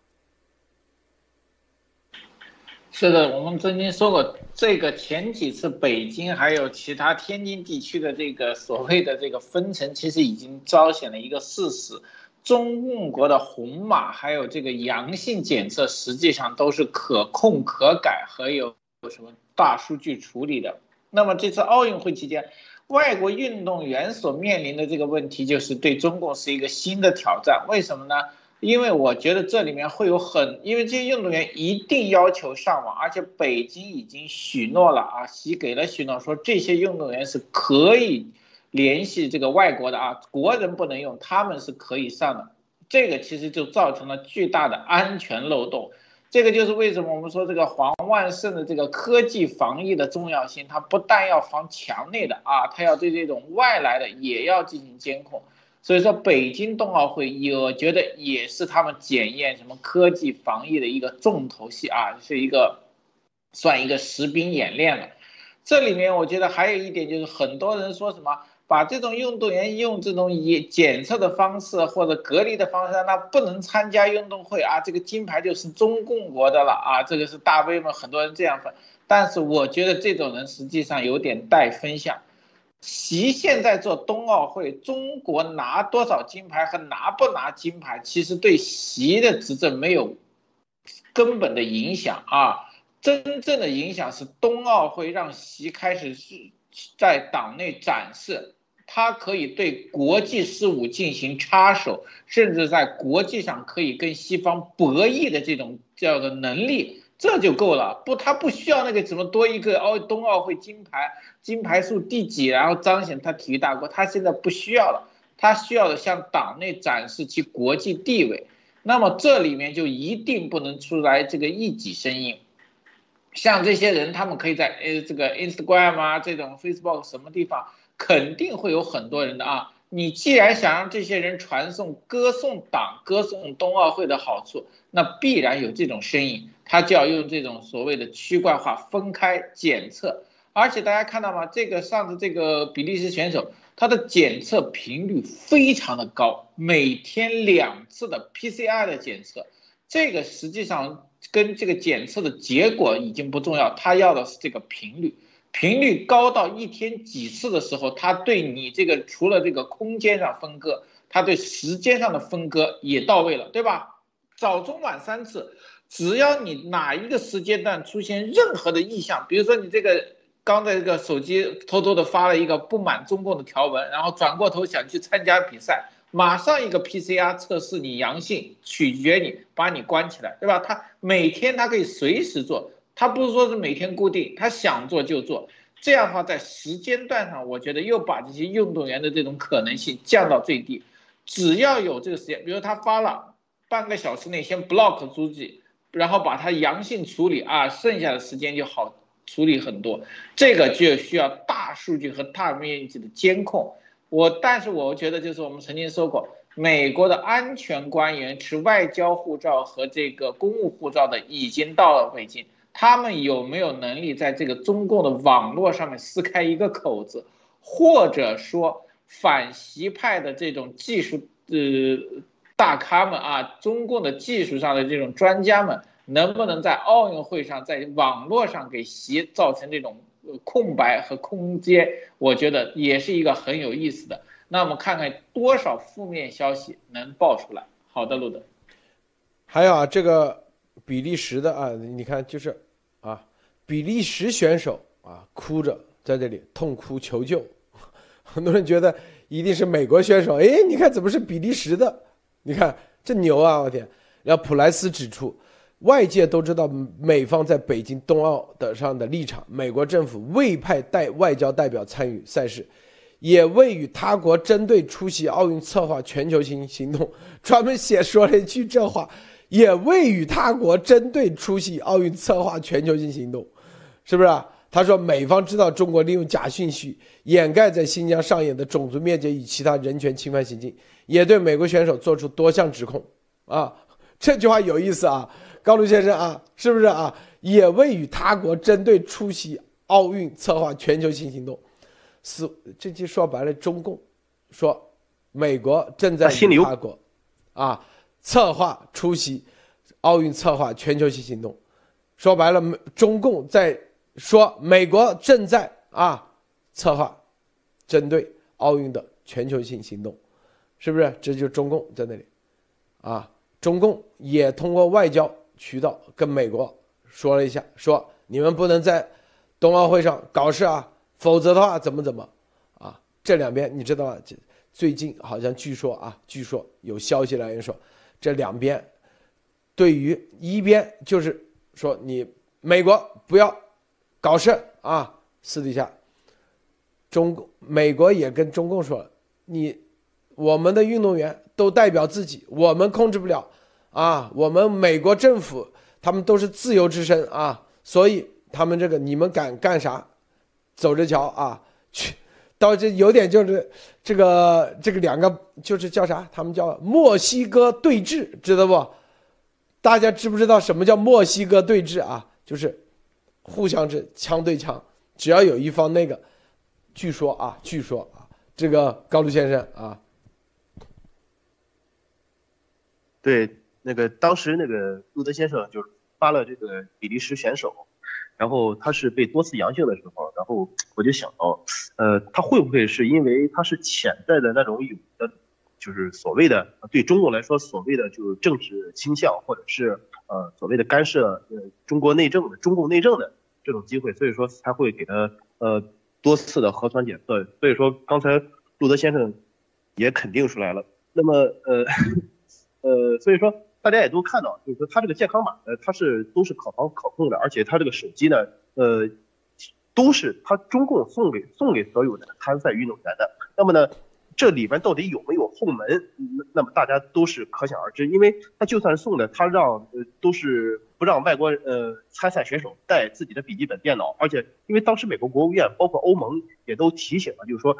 是的，我们曾经说过，这个前几次北京还有其他天津地区的这个所谓的这个分层，其实已经彰显了一个事实：中共国的红码还有这个阳性检测，实际上都是可控、可改和有什么大数据处理的。那么这次奥运会期间，外国运动员所面临的这个问题，就是对中共是一个新的挑战。为什么呢？因为我觉得这里面会有很，因为这些运动员一定要求上网，而且北京已经许诺了啊，许给了许诺，说这些运动员是可以联系这个外国的啊，国人不能用，他们是可以上的。这个其实就造成了巨大的安全漏洞。这个就是为什么我们说这个黄万胜的这个科技防疫的重要性，它不但要防墙内的啊，它要对这种外来的也要进行监控。所以说，北京冬奥会，我觉得也是他们检验什么科技防疫的一个重头戏啊，是一个算一个实兵演练了。这里面我觉得还有一点就是，很多人说什么把这种运动员用这种检检测的方式或者隔离的方式，那不能参加运动会啊，这个金牌就是中共国的了啊，这个是大 V 们很多人这样分。但是我觉得这种人实际上有点带风向。习现在做冬奥会，中国拿多少金牌和拿不拿金牌，其实对习的执政没有根本的影响啊。真正的影响是冬奥会让习开始是在党内展示，他可以对国际事务进行插手，甚至在国际上可以跟西方博弈的这种叫做能力。这就够了，不，他不需要那个怎么多一个奥冬奥会金牌，金牌数第几，然后彰显他体育大国，他现在不需要了，他需要的向党内展示其国际地位。那么这里面就一定不能出来这个异己声音，像这些人，他们可以在呃这个 Instagram 啊这种 Facebook 什么地方，肯定会有很多人的啊。你既然想让这些人传颂歌颂党、歌颂冬奥会的好处，那必然有这种声音，他就要用这种所谓的区块化分开检测。而且大家看到吗？这个上次这个比利时选手，他的检测频率非常的高，每天两次的 PCR 的检测，这个实际上跟这个检测的结果已经不重要，他要的是这个频率。频率高到一天几次的时候，它对你这个除了这个空间上分割，它对时间上的分割也到位了，对吧？早中晚三次，只要你哪一个时间段出现任何的异象，比如说你这个刚在这个手机偷偷的发了一个不满中共的条文，然后转过头想去参加比赛，马上一个 PCR 测试你阳性，取决你把你关起来，对吧？他每天他可以随时做。他不是说是每天固定，他想做就做，这样的话在时间段上，我觉得又把这些运动员的这种可能性降到最低。只要有这个时间，比如他发了半个小时内先 block 诸记，然后把它阳性处理啊，剩下的时间就好处理很多。这个就需要大数据和大面积的监控。我但是我觉得就是我们曾经说过，美国的安全官员持外交护照和这个公务护照的已经到了北京。他们有没有能力在这个中共的网络上面撕开一个口子，或者说反习派的这种技术呃大咖们啊，中共的技术上的这种专家们，能不能在奥运会上在网络上给习造成这种空白和空间？我觉得也是一个很有意思的。那我们看看多少负面消息能爆出来。好的，路德。还有啊，这个比利时的啊，你看就是。啊，比利时选手啊，哭着在这里痛哭求救，(laughs) 很多人觉得一定是美国选手。哎，你看怎么是比利时的？你看这牛啊！我天！然后普莱斯指出，外界都知道美方在北京冬奥的上的立场，美国政府未派代外交代表参与赛事，也未与他国针对出席奥运策划全球性行动，(laughs) 专门写说了一句这话。也未与他国针对出席奥运策划全球性行动，是不是啊？他说，美方知道中国利用假讯息掩盖在新疆上演的种族灭绝与其他人权侵犯行径，也对美国选手做出多项指控。啊，这句话有意思啊，高卢先生啊，是不是啊？也未与他国针对出席奥运策划全球性行动，是这句说白了，中共说美国正在心里有他国啊策划出席奥运策划全球性行动，说白了，美中共在说美国正在啊策划针对奥运的全球性行动，是不是？这就是中共在那里啊，中共也通过外交渠道跟美国说了一下，说你们不能在冬奥会上搞事啊，否则的话怎么怎么啊？这两边你知道吗？这最近好像据说啊，据说有消息来源说，这两边对于一边就是说你美国不要搞事啊，私底下中共美国也跟中共说了，你我们的运动员都代表自己，我们控制不了啊，我们美国政府他们都是自由之身啊，所以他们这个你们敢干啥，走着瞧啊，去。到这有点就是这个这个两个就是叫啥？他们叫墨西哥对峙，知道不？大家知不知道什么叫墨西哥对峙啊？就是互相是枪对枪，只要有一方那个，据说啊，据说啊，这个高卢先生啊，对，那个当时那个路德先生就发了这个比利时选手，然后他是被多次阳性的时候，然后我就想到，呃，他会不会是因为他是潜在的那种有的，就是所谓的对中国来说所谓的就是政治倾向，或者是呃所谓的干涉呃中国内政的中共内政的这种机会，所以说才会给他呃多次的核酸检测。所以说刚才路德先生也肯定出来了。那么呃。(laughs) 呃，所以说大家也都看到，就是说他这个健康码，呃，它是都是可防可控的，而且他这个手机呢，呃，都是他中共送给送给所有的参赛运动员的。那么呢，这里边到底有没有后门？那么大家都是可想而知，因为他就算是送的，他让呃都是不让外国呃参赛选手带自己的笔记本电脑，而且因为当时美国国务院包括欧盟也都提醒了，就是说。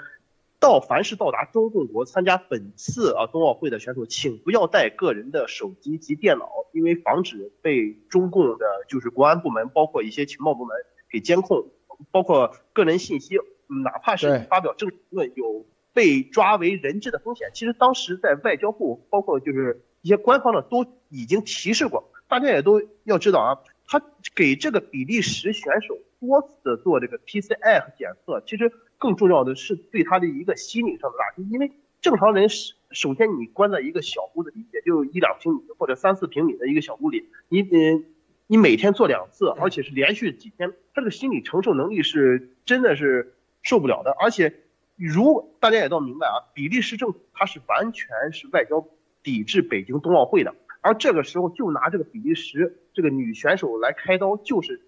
到凡是到达中共国参加本次啊冬奥会的选手，请不要带个人的手机及电脑，因为防止被中共的就是国安部门，包括一些情报部门给监控，包括个人信息，哪怕是发表政论有被抓为人质的风险。其实当时在外交部，包括就是一些官方的都已经提示过，大家也都要知道啊，他给这个比利时选手多次的做这个 PCR 检测，其实。更重要的是对他的一个心理上的打击，因为正常人是首先你关在一个小屋子里，也就一两平米或者三四平米的一个小屋里，你你，你每天做两次，而且是连续几天，他这个心理承受能力是真的是受不了的。而且，如大家也都明白啊，比利时政府他是完全是外交抵制北京冬奥会的，而这个时候就拿这个比利时这个女选手来开刀，就是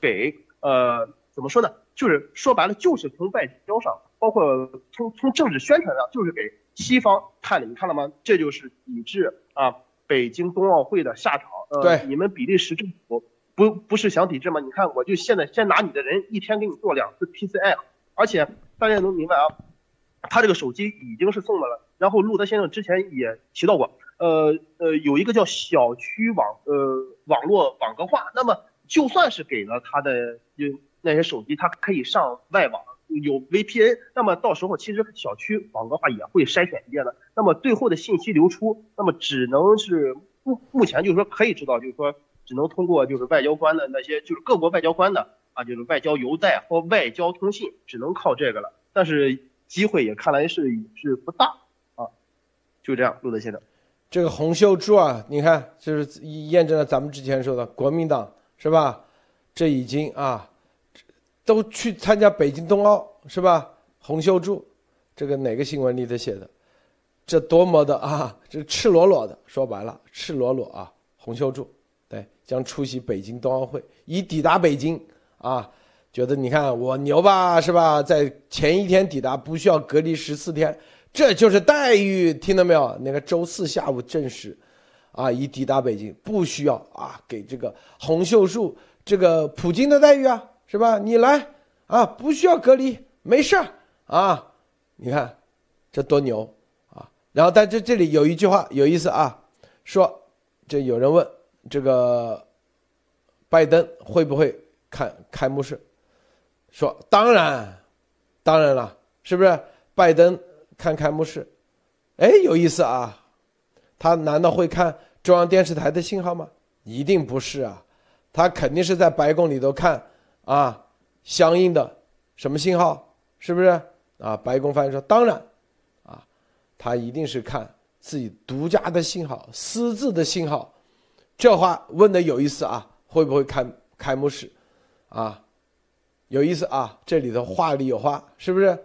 给呃怎么说呢？就是说白了，就是从外交上，包括从从政治宣传上，就是给西方看的。你看了吗？这就是抵制啊北京冬奥会的下场。呃，你们比利时政府不不是想抵制吗？你看，我就现在先拿你的人一天给你做两次 PCR，而且大家能明白啊，他这个手机已经是送的了。然后路德先生之前也提到过，呃呃，有一个叫小区网呃网络网格化，那么就算是给了他的就。那些手机它可以上外网，有 VPN，那么到时候其实小区网格化也会筛选一遍的。那么最后的信息流出，那么只能是目目前就是说可以知道，就是说只能通过就是外交官的那些就是各国外交官的啊，就是外交邮袋或外交通信，只能靠这个了。但是机会也看来是是不大啊，就这样，陆德先生，这个洪秀柱啊，你看就是验证了咱们之前说的国民党是吧？这已经啊。都去参加北京冬奥是吧？洪秀柱，这个哪个新闻里头写的？这多么的啊！这赤裸裸的，说白了，赤裸裸啊！洪秀柱对将出席北京冬奥会，已抵达北京啊，觉得你看我牛吧是吧？在前一天抵达，不需要隔离十四天，这就是待遇，听到没有？那个周四下午证实，啊，已抵达北京，不需要啊，给这个洪秀柱这个普京的待遇啊。是吧？你来啊，不需要隔离，没事儿啊。你看这多牛啊！然后在这这里有一句话有意思啊，说这有人问这个拜登会不会看开幕式，说当然，当然了，是不是？拜登看开幕式，哎，有意思啊，他难道会看中央电视台的信号吗？一定不是啊，他肯定是在白宫里头看啊，相应的什么信号，是不是啊？白宫发言说，当然，啊，他一定是看自己独家的信号、私自的信号。这话问的有意思啊，会不会开开幕式？啊，有意思啊，这里头话里有话，是不是？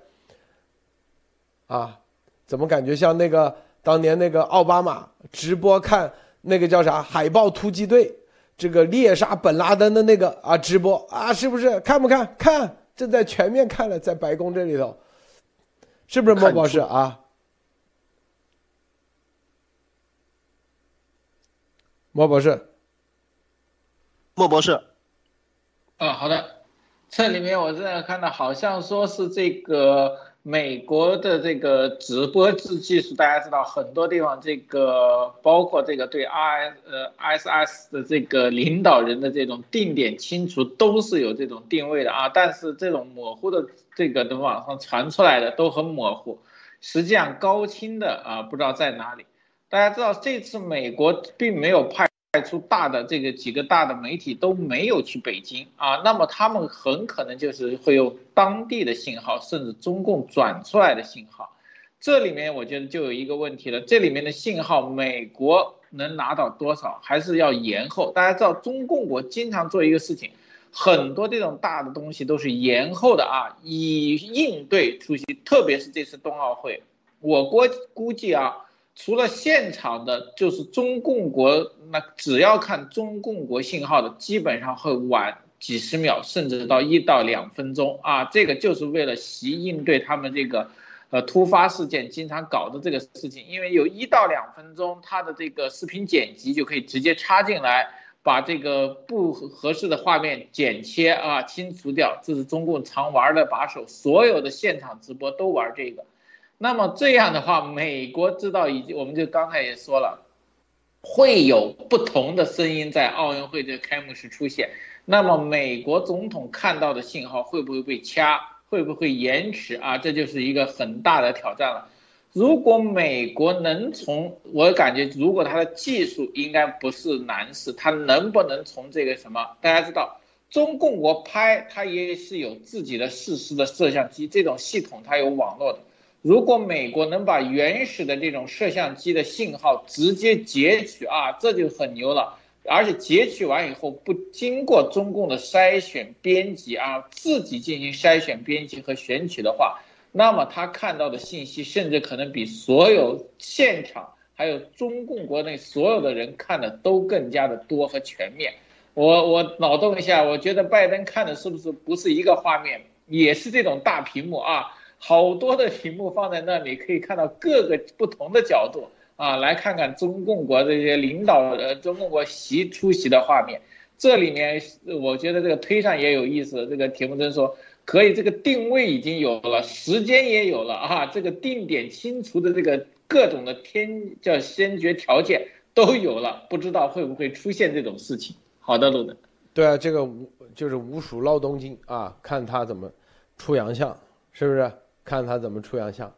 啊，怎么感觉像那个当年那个奥巴马直播看那个叫啥海豹突击队，这个猎杀本拉登的那个啊直播啊，是不是？看不看？看，正在全面看了，在白宫这里头，是不是莫博士啊？莫博士，莫博士，啊，好的，这里面我正在看到，好像说是这个美国的这个直播制技术，大家知道很多地方这个包括这个对 I 呃 ISS 的这个领导人的这种定点清除都是有这种定位的啊，但是这种模糊的这个的网上传出来的都很模糊，实际上高清的啊不知道在哪里。大家知道这次美国并没有派派出大的这个几个大的媒体都没有去北京啊，那么他们很可能就是会用当地的信号，甚至中共转出来的信号。这里面我觉得就有一个问题了，这里面的信号美国能拿到多少，还是要延后。大家知道中共国经常做一个事情，很多这种大的东西都是延后的啊，以应对出席，特别是这次冬奥会，我国估计啊。除了现场的，就是中共国，那只要看中共国信号的，基本上会晚几十秒，甚至到一到两分钟啊。这个就是为了习应对他们这个，呃，突发事件经常搞的这个事情，因为有一到两分钟，它的这个视频剪辑就可以直接插进来，把这个不合适的画面剪切啊，清除掉。这是中共常玩的把手，所有的现场直播都玩这个。那么这样的话，美国知道以及我们就刚才也说了，会有不同的声音在奥运会这开幕式出现。那么美国总统看到的信号会不会被掐，会不会延迟啊？这就是一个很大的挑战了。如果美国能从，我感觉如果他的技术应该不是难事，他能不能从这个什么？大家知道，中共国拍它也是有自己的实时的摄像机，这种系统它有网络的。如果美国能把原始的这种摄像机的信号直接截取啊，这就很牛了。而且截取完以后不经过中共的筛选编辑啊，自己进行筛选编辑和选取的话，那么他看到的信息甚至可能比所有现场还有中共国内所有的人看的都更加的多和全面。我我脑洞一下，我觉得拜登看的是不是不是一个画面，也是这种大屏幕啊？好多的屏幕放在那里，可以看到各个不同的角度啊，来看看中共国这些领导呃，中共国席出席的画面。这里面我觉得这个推上也有意思，这个铁木真说可以，这个定位已经有了，时间也有了啊，这个定点清除的这个各种的天叫先决条件都有了，不知道会不会出现这种事情。好的，路德。对啊，这个无就是无鼠闹东京啊，看他怎么出洋相，是不是？看他怎么出洋相，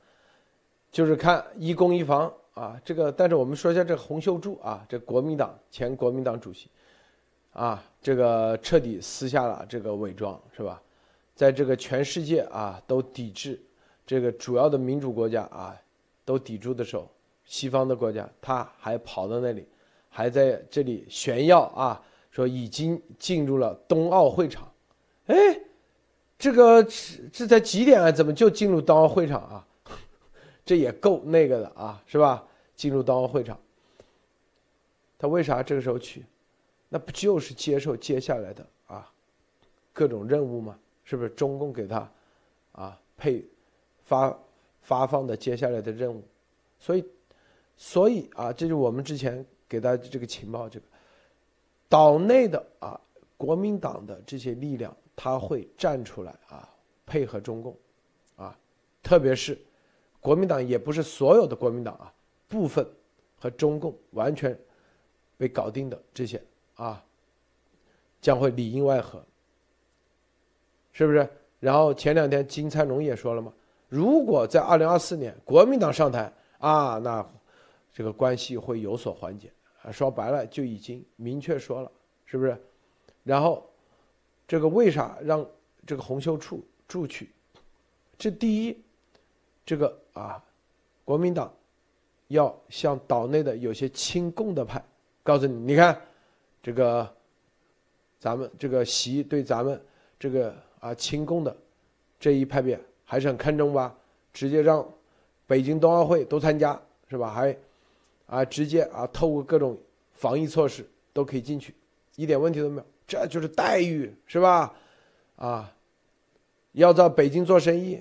就是看一攻一防啊。这个，但是我们说一下这洪秀柱啊，这国民党前国民党主席，啊，这个彻底撕下了这个伪装，是吧？在这个全世界啊都抵制，这个主要的民主国家啊都抵住的时候，西方的国家他还跑到那里，还在这里炫耀啊，说已经进入了冬奥会场，哎。这个是是在几点啊？怎么就进入冬奥会场啊？(laughs) 这也够那个的啊，是吧？进入冬奥会场，他为啥这个时候去？那不就是接受接下来的啊各种任务吗？是不是中共给他啊配发发放的接下来的任务？所以所以啊，这就我们之前给大家这个情报，这个岛内的啊国民党的这些力量。他会站出来啊，配合中共，啊，特别是国民党也不是所有的国民党啊，部分和中共完全被搞定的这些啊，将会里应外合，是不是？然后前两天金灿荣也说了嘛，如果在二零二四年国民党上台啊，那这个关系会有所缓解啊。说白了就已经明确说了，是不是？然后这个为啥让这个洪秀柱住去？这第一，这个啊，国民党要向岛内的有些亲共的派告诉你，你看这个咱们这个习对咱们这个啊亲共的这一派别还是很看重吧？直接让北京冬奥会都参加是吧？还啊直接啊透过各种防疫措施都可以进去，一点问题都没有。这就是待遇是吧？啊，要到北京做生意，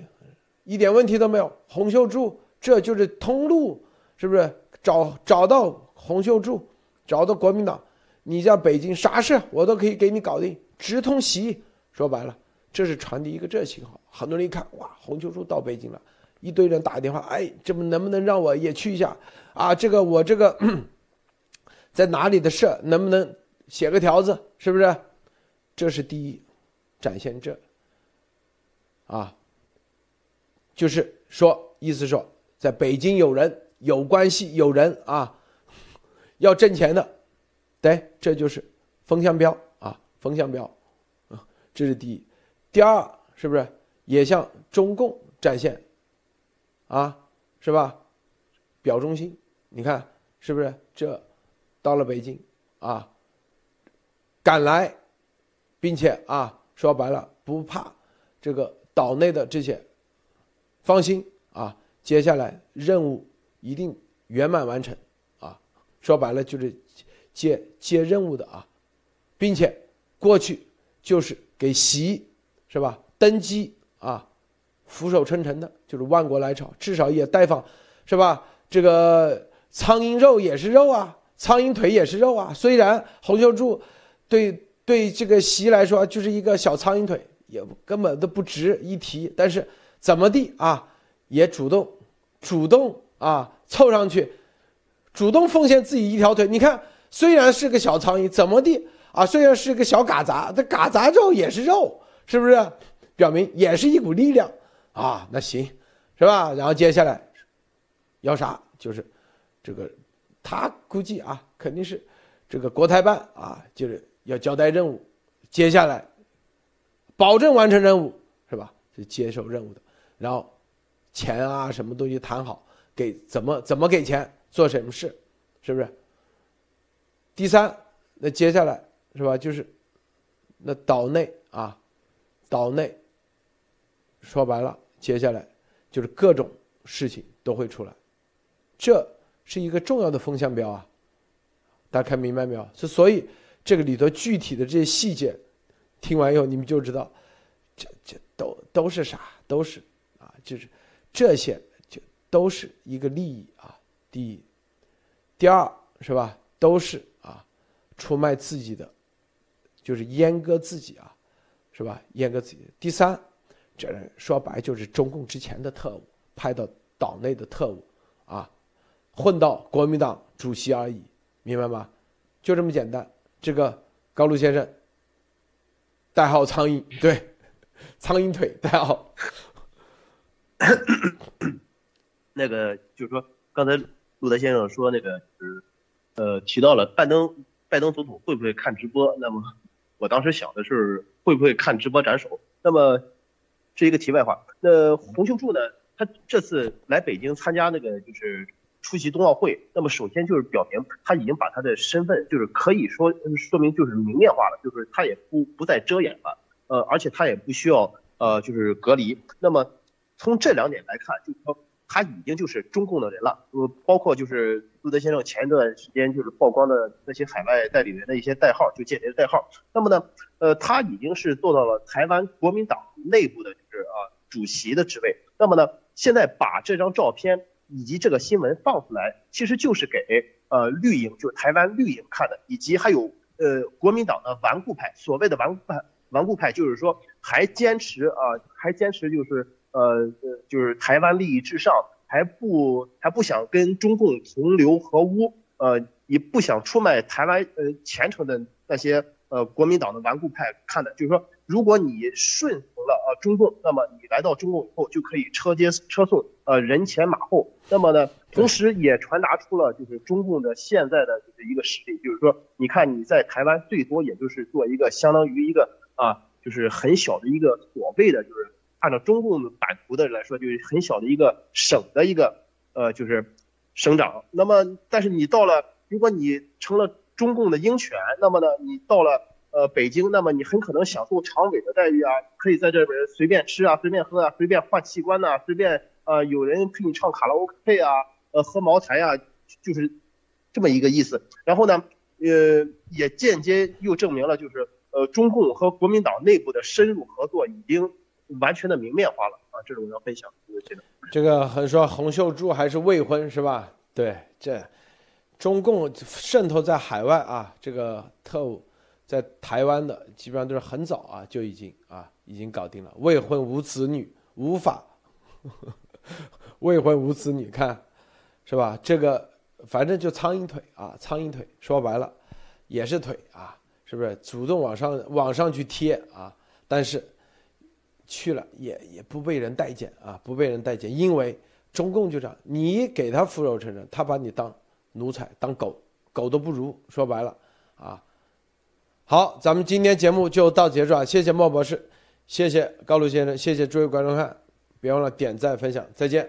一点问题都没有。洪秀柱，这就是通路，是不是？找找到洪秀柱，找到国民党，你在北京啥事我都可以给你搞定，直通席。说白了，这是传递一个这信号。很多人一看，哇，洪秀柱到北京了，一堆人打电话，哎，这不能不能让我也去一下啊？这个我这个 (clears throat) 在哪里的事，能不能？写个条子，是不是？这是第一，展现这，啊，就是说，意思说，在北京有人有关系，有人啊，要挣钱的，对，这就是风向标啊，风向标，啊，这是第一。第二，是不是也向中共展现，啊，是吧？表忠心，你看是不是？这到了北京啊。赶来，并且啊，说白了不怕这个岛内的这些，放心啊，接下来任务一定圆满完成啊。说白了就是接接任务的啊，并且过去就是给习是吧登基啊，俯首称臣的，就是万国来朝，至少也带放是吧？这个苍蝇肉也是肉啊，苍蝇腿也是肉啊。虽然洪秀柱。对对，这个习来说就是一个小苍蝇腿，也根本都不值一提。但是怎么地啊，也主动主动啊凑上去，主动奉献自己一条腿。你看，虽然是个小苍蝇，怎么地啊？虽然是个小嘎杂，这嘎杂肉也是肉，是不是？表明也是一股力量啊。那行，是吧？然后接下来要啥？就是这个，他估计啊，肯定是这个国台办啊，就是。要交代任务，接下来保证完成任务，是吧？是接受任务的，然后钱啊，什么东西谈好，给怎么怎么给钱，做什么事，是不是？第三，那接下来是吧？就是那岛内啊，岛内说白了，接下来就是各种事情都会出来，这是一个重要的风向标啊！大家看明白没有？是所以。这个里头具体的这些细节，听完以后你们就知道，这这都都是啥？都是啊，就是这些就都是一个利益啊。第一，第二是吧？都是啊，出卖自己的，就是阉割自己啊，是吧？阉割自己。第三，这人说白就是中共之前的特务派到岛内的特务啊，混到国民党主席而已，明白吗？就这么简单。这个高露先生，代号苍蝇，对，(laughs) 苍蝇腿代号。(coughs) 那个就是说，刚才路德先生说那个是，呃，提到了拜登，拜登总统会不会看直播？那么我当时想的是会不会看直播斩首？那么是一个题外话。那洪秀柱呢？他这次来北京参加那个就是。出席冬奥会，那么首先就是表明他已经把他的身份，就是可以说说明就是明面化了，就是他也不不再遮掩了，呃，而且他也不需要呃就是隔离。那么从这两点来看，就是说他已经就是中共的人了，呃，包括就是路德先生前一段时间就是曝光的那些海外代理人的一些代号，就间谍的代号。那么呢，呃，他已经是做到了台湾国民党内部的就是啊主席的职位。那么呢，现在把这张照片。以及这个新闻放出来，其实就是给呃绿营，就是台湾绿营看的，以及还有呃国民党的顽固派，所谓的顽固派，顽固派就是说还坚持啊，还坚持就是呃呃就是台湾利益至上，还不还不想跟中共同流合污，呃也不想出卖台湾呃前程的那些呃国民党的顽固派看的，就是说如果你顺了呃中共，那么你来到中共以后就可以车接车送，呃人前马后。那么呢，同时也传达出了就是中共的现在的就是一个实力，就是说，你看你在台湾最多也就是做一个相当于一个啊，就是很小的一个所谓的就是按照中共版图的来说，就是很小的一个省的一个呃就是省长。那么但是你到了，如果你成了中共的鹰犬，那么呢，你到了。呃，北京，那么你很可能享受常委的待遇啊，可以在这边随便吃啊，随便喝啊，随便换器官呐，随便啊，有人陪你唱卡拉 OK 啊，呃，喝茅台啊，就是这么一个意思。然后呢，呃，也间接又证明了，就是呃，中共和国民党内部的深入合作已经完全的明面化了啊。这种要分享，这个很说洪秀柱还是未婚是吧？对，这中共渗透在海外啊，这个特务。在台湾的基本上都是很早啊就已经啊已经搞定了，未婚无子女无法，(laughs) 未婚无子女看，是吧？这个反正就苍蝇腿啊，苍蝇腿说白了也是腿啊，是不是？主动往上往上去贴啊，但是去了也也不被人待见啊，不被人待见，因为中共就这样，你给他俯首称臣，他把你当奴才当狗，狗都不如。说白了啊。好，咱们今天节目就到结束啊！谢谢莫博士，谢谢高露先生，谢谢诸位观众看，别忘了点赞分享，再见。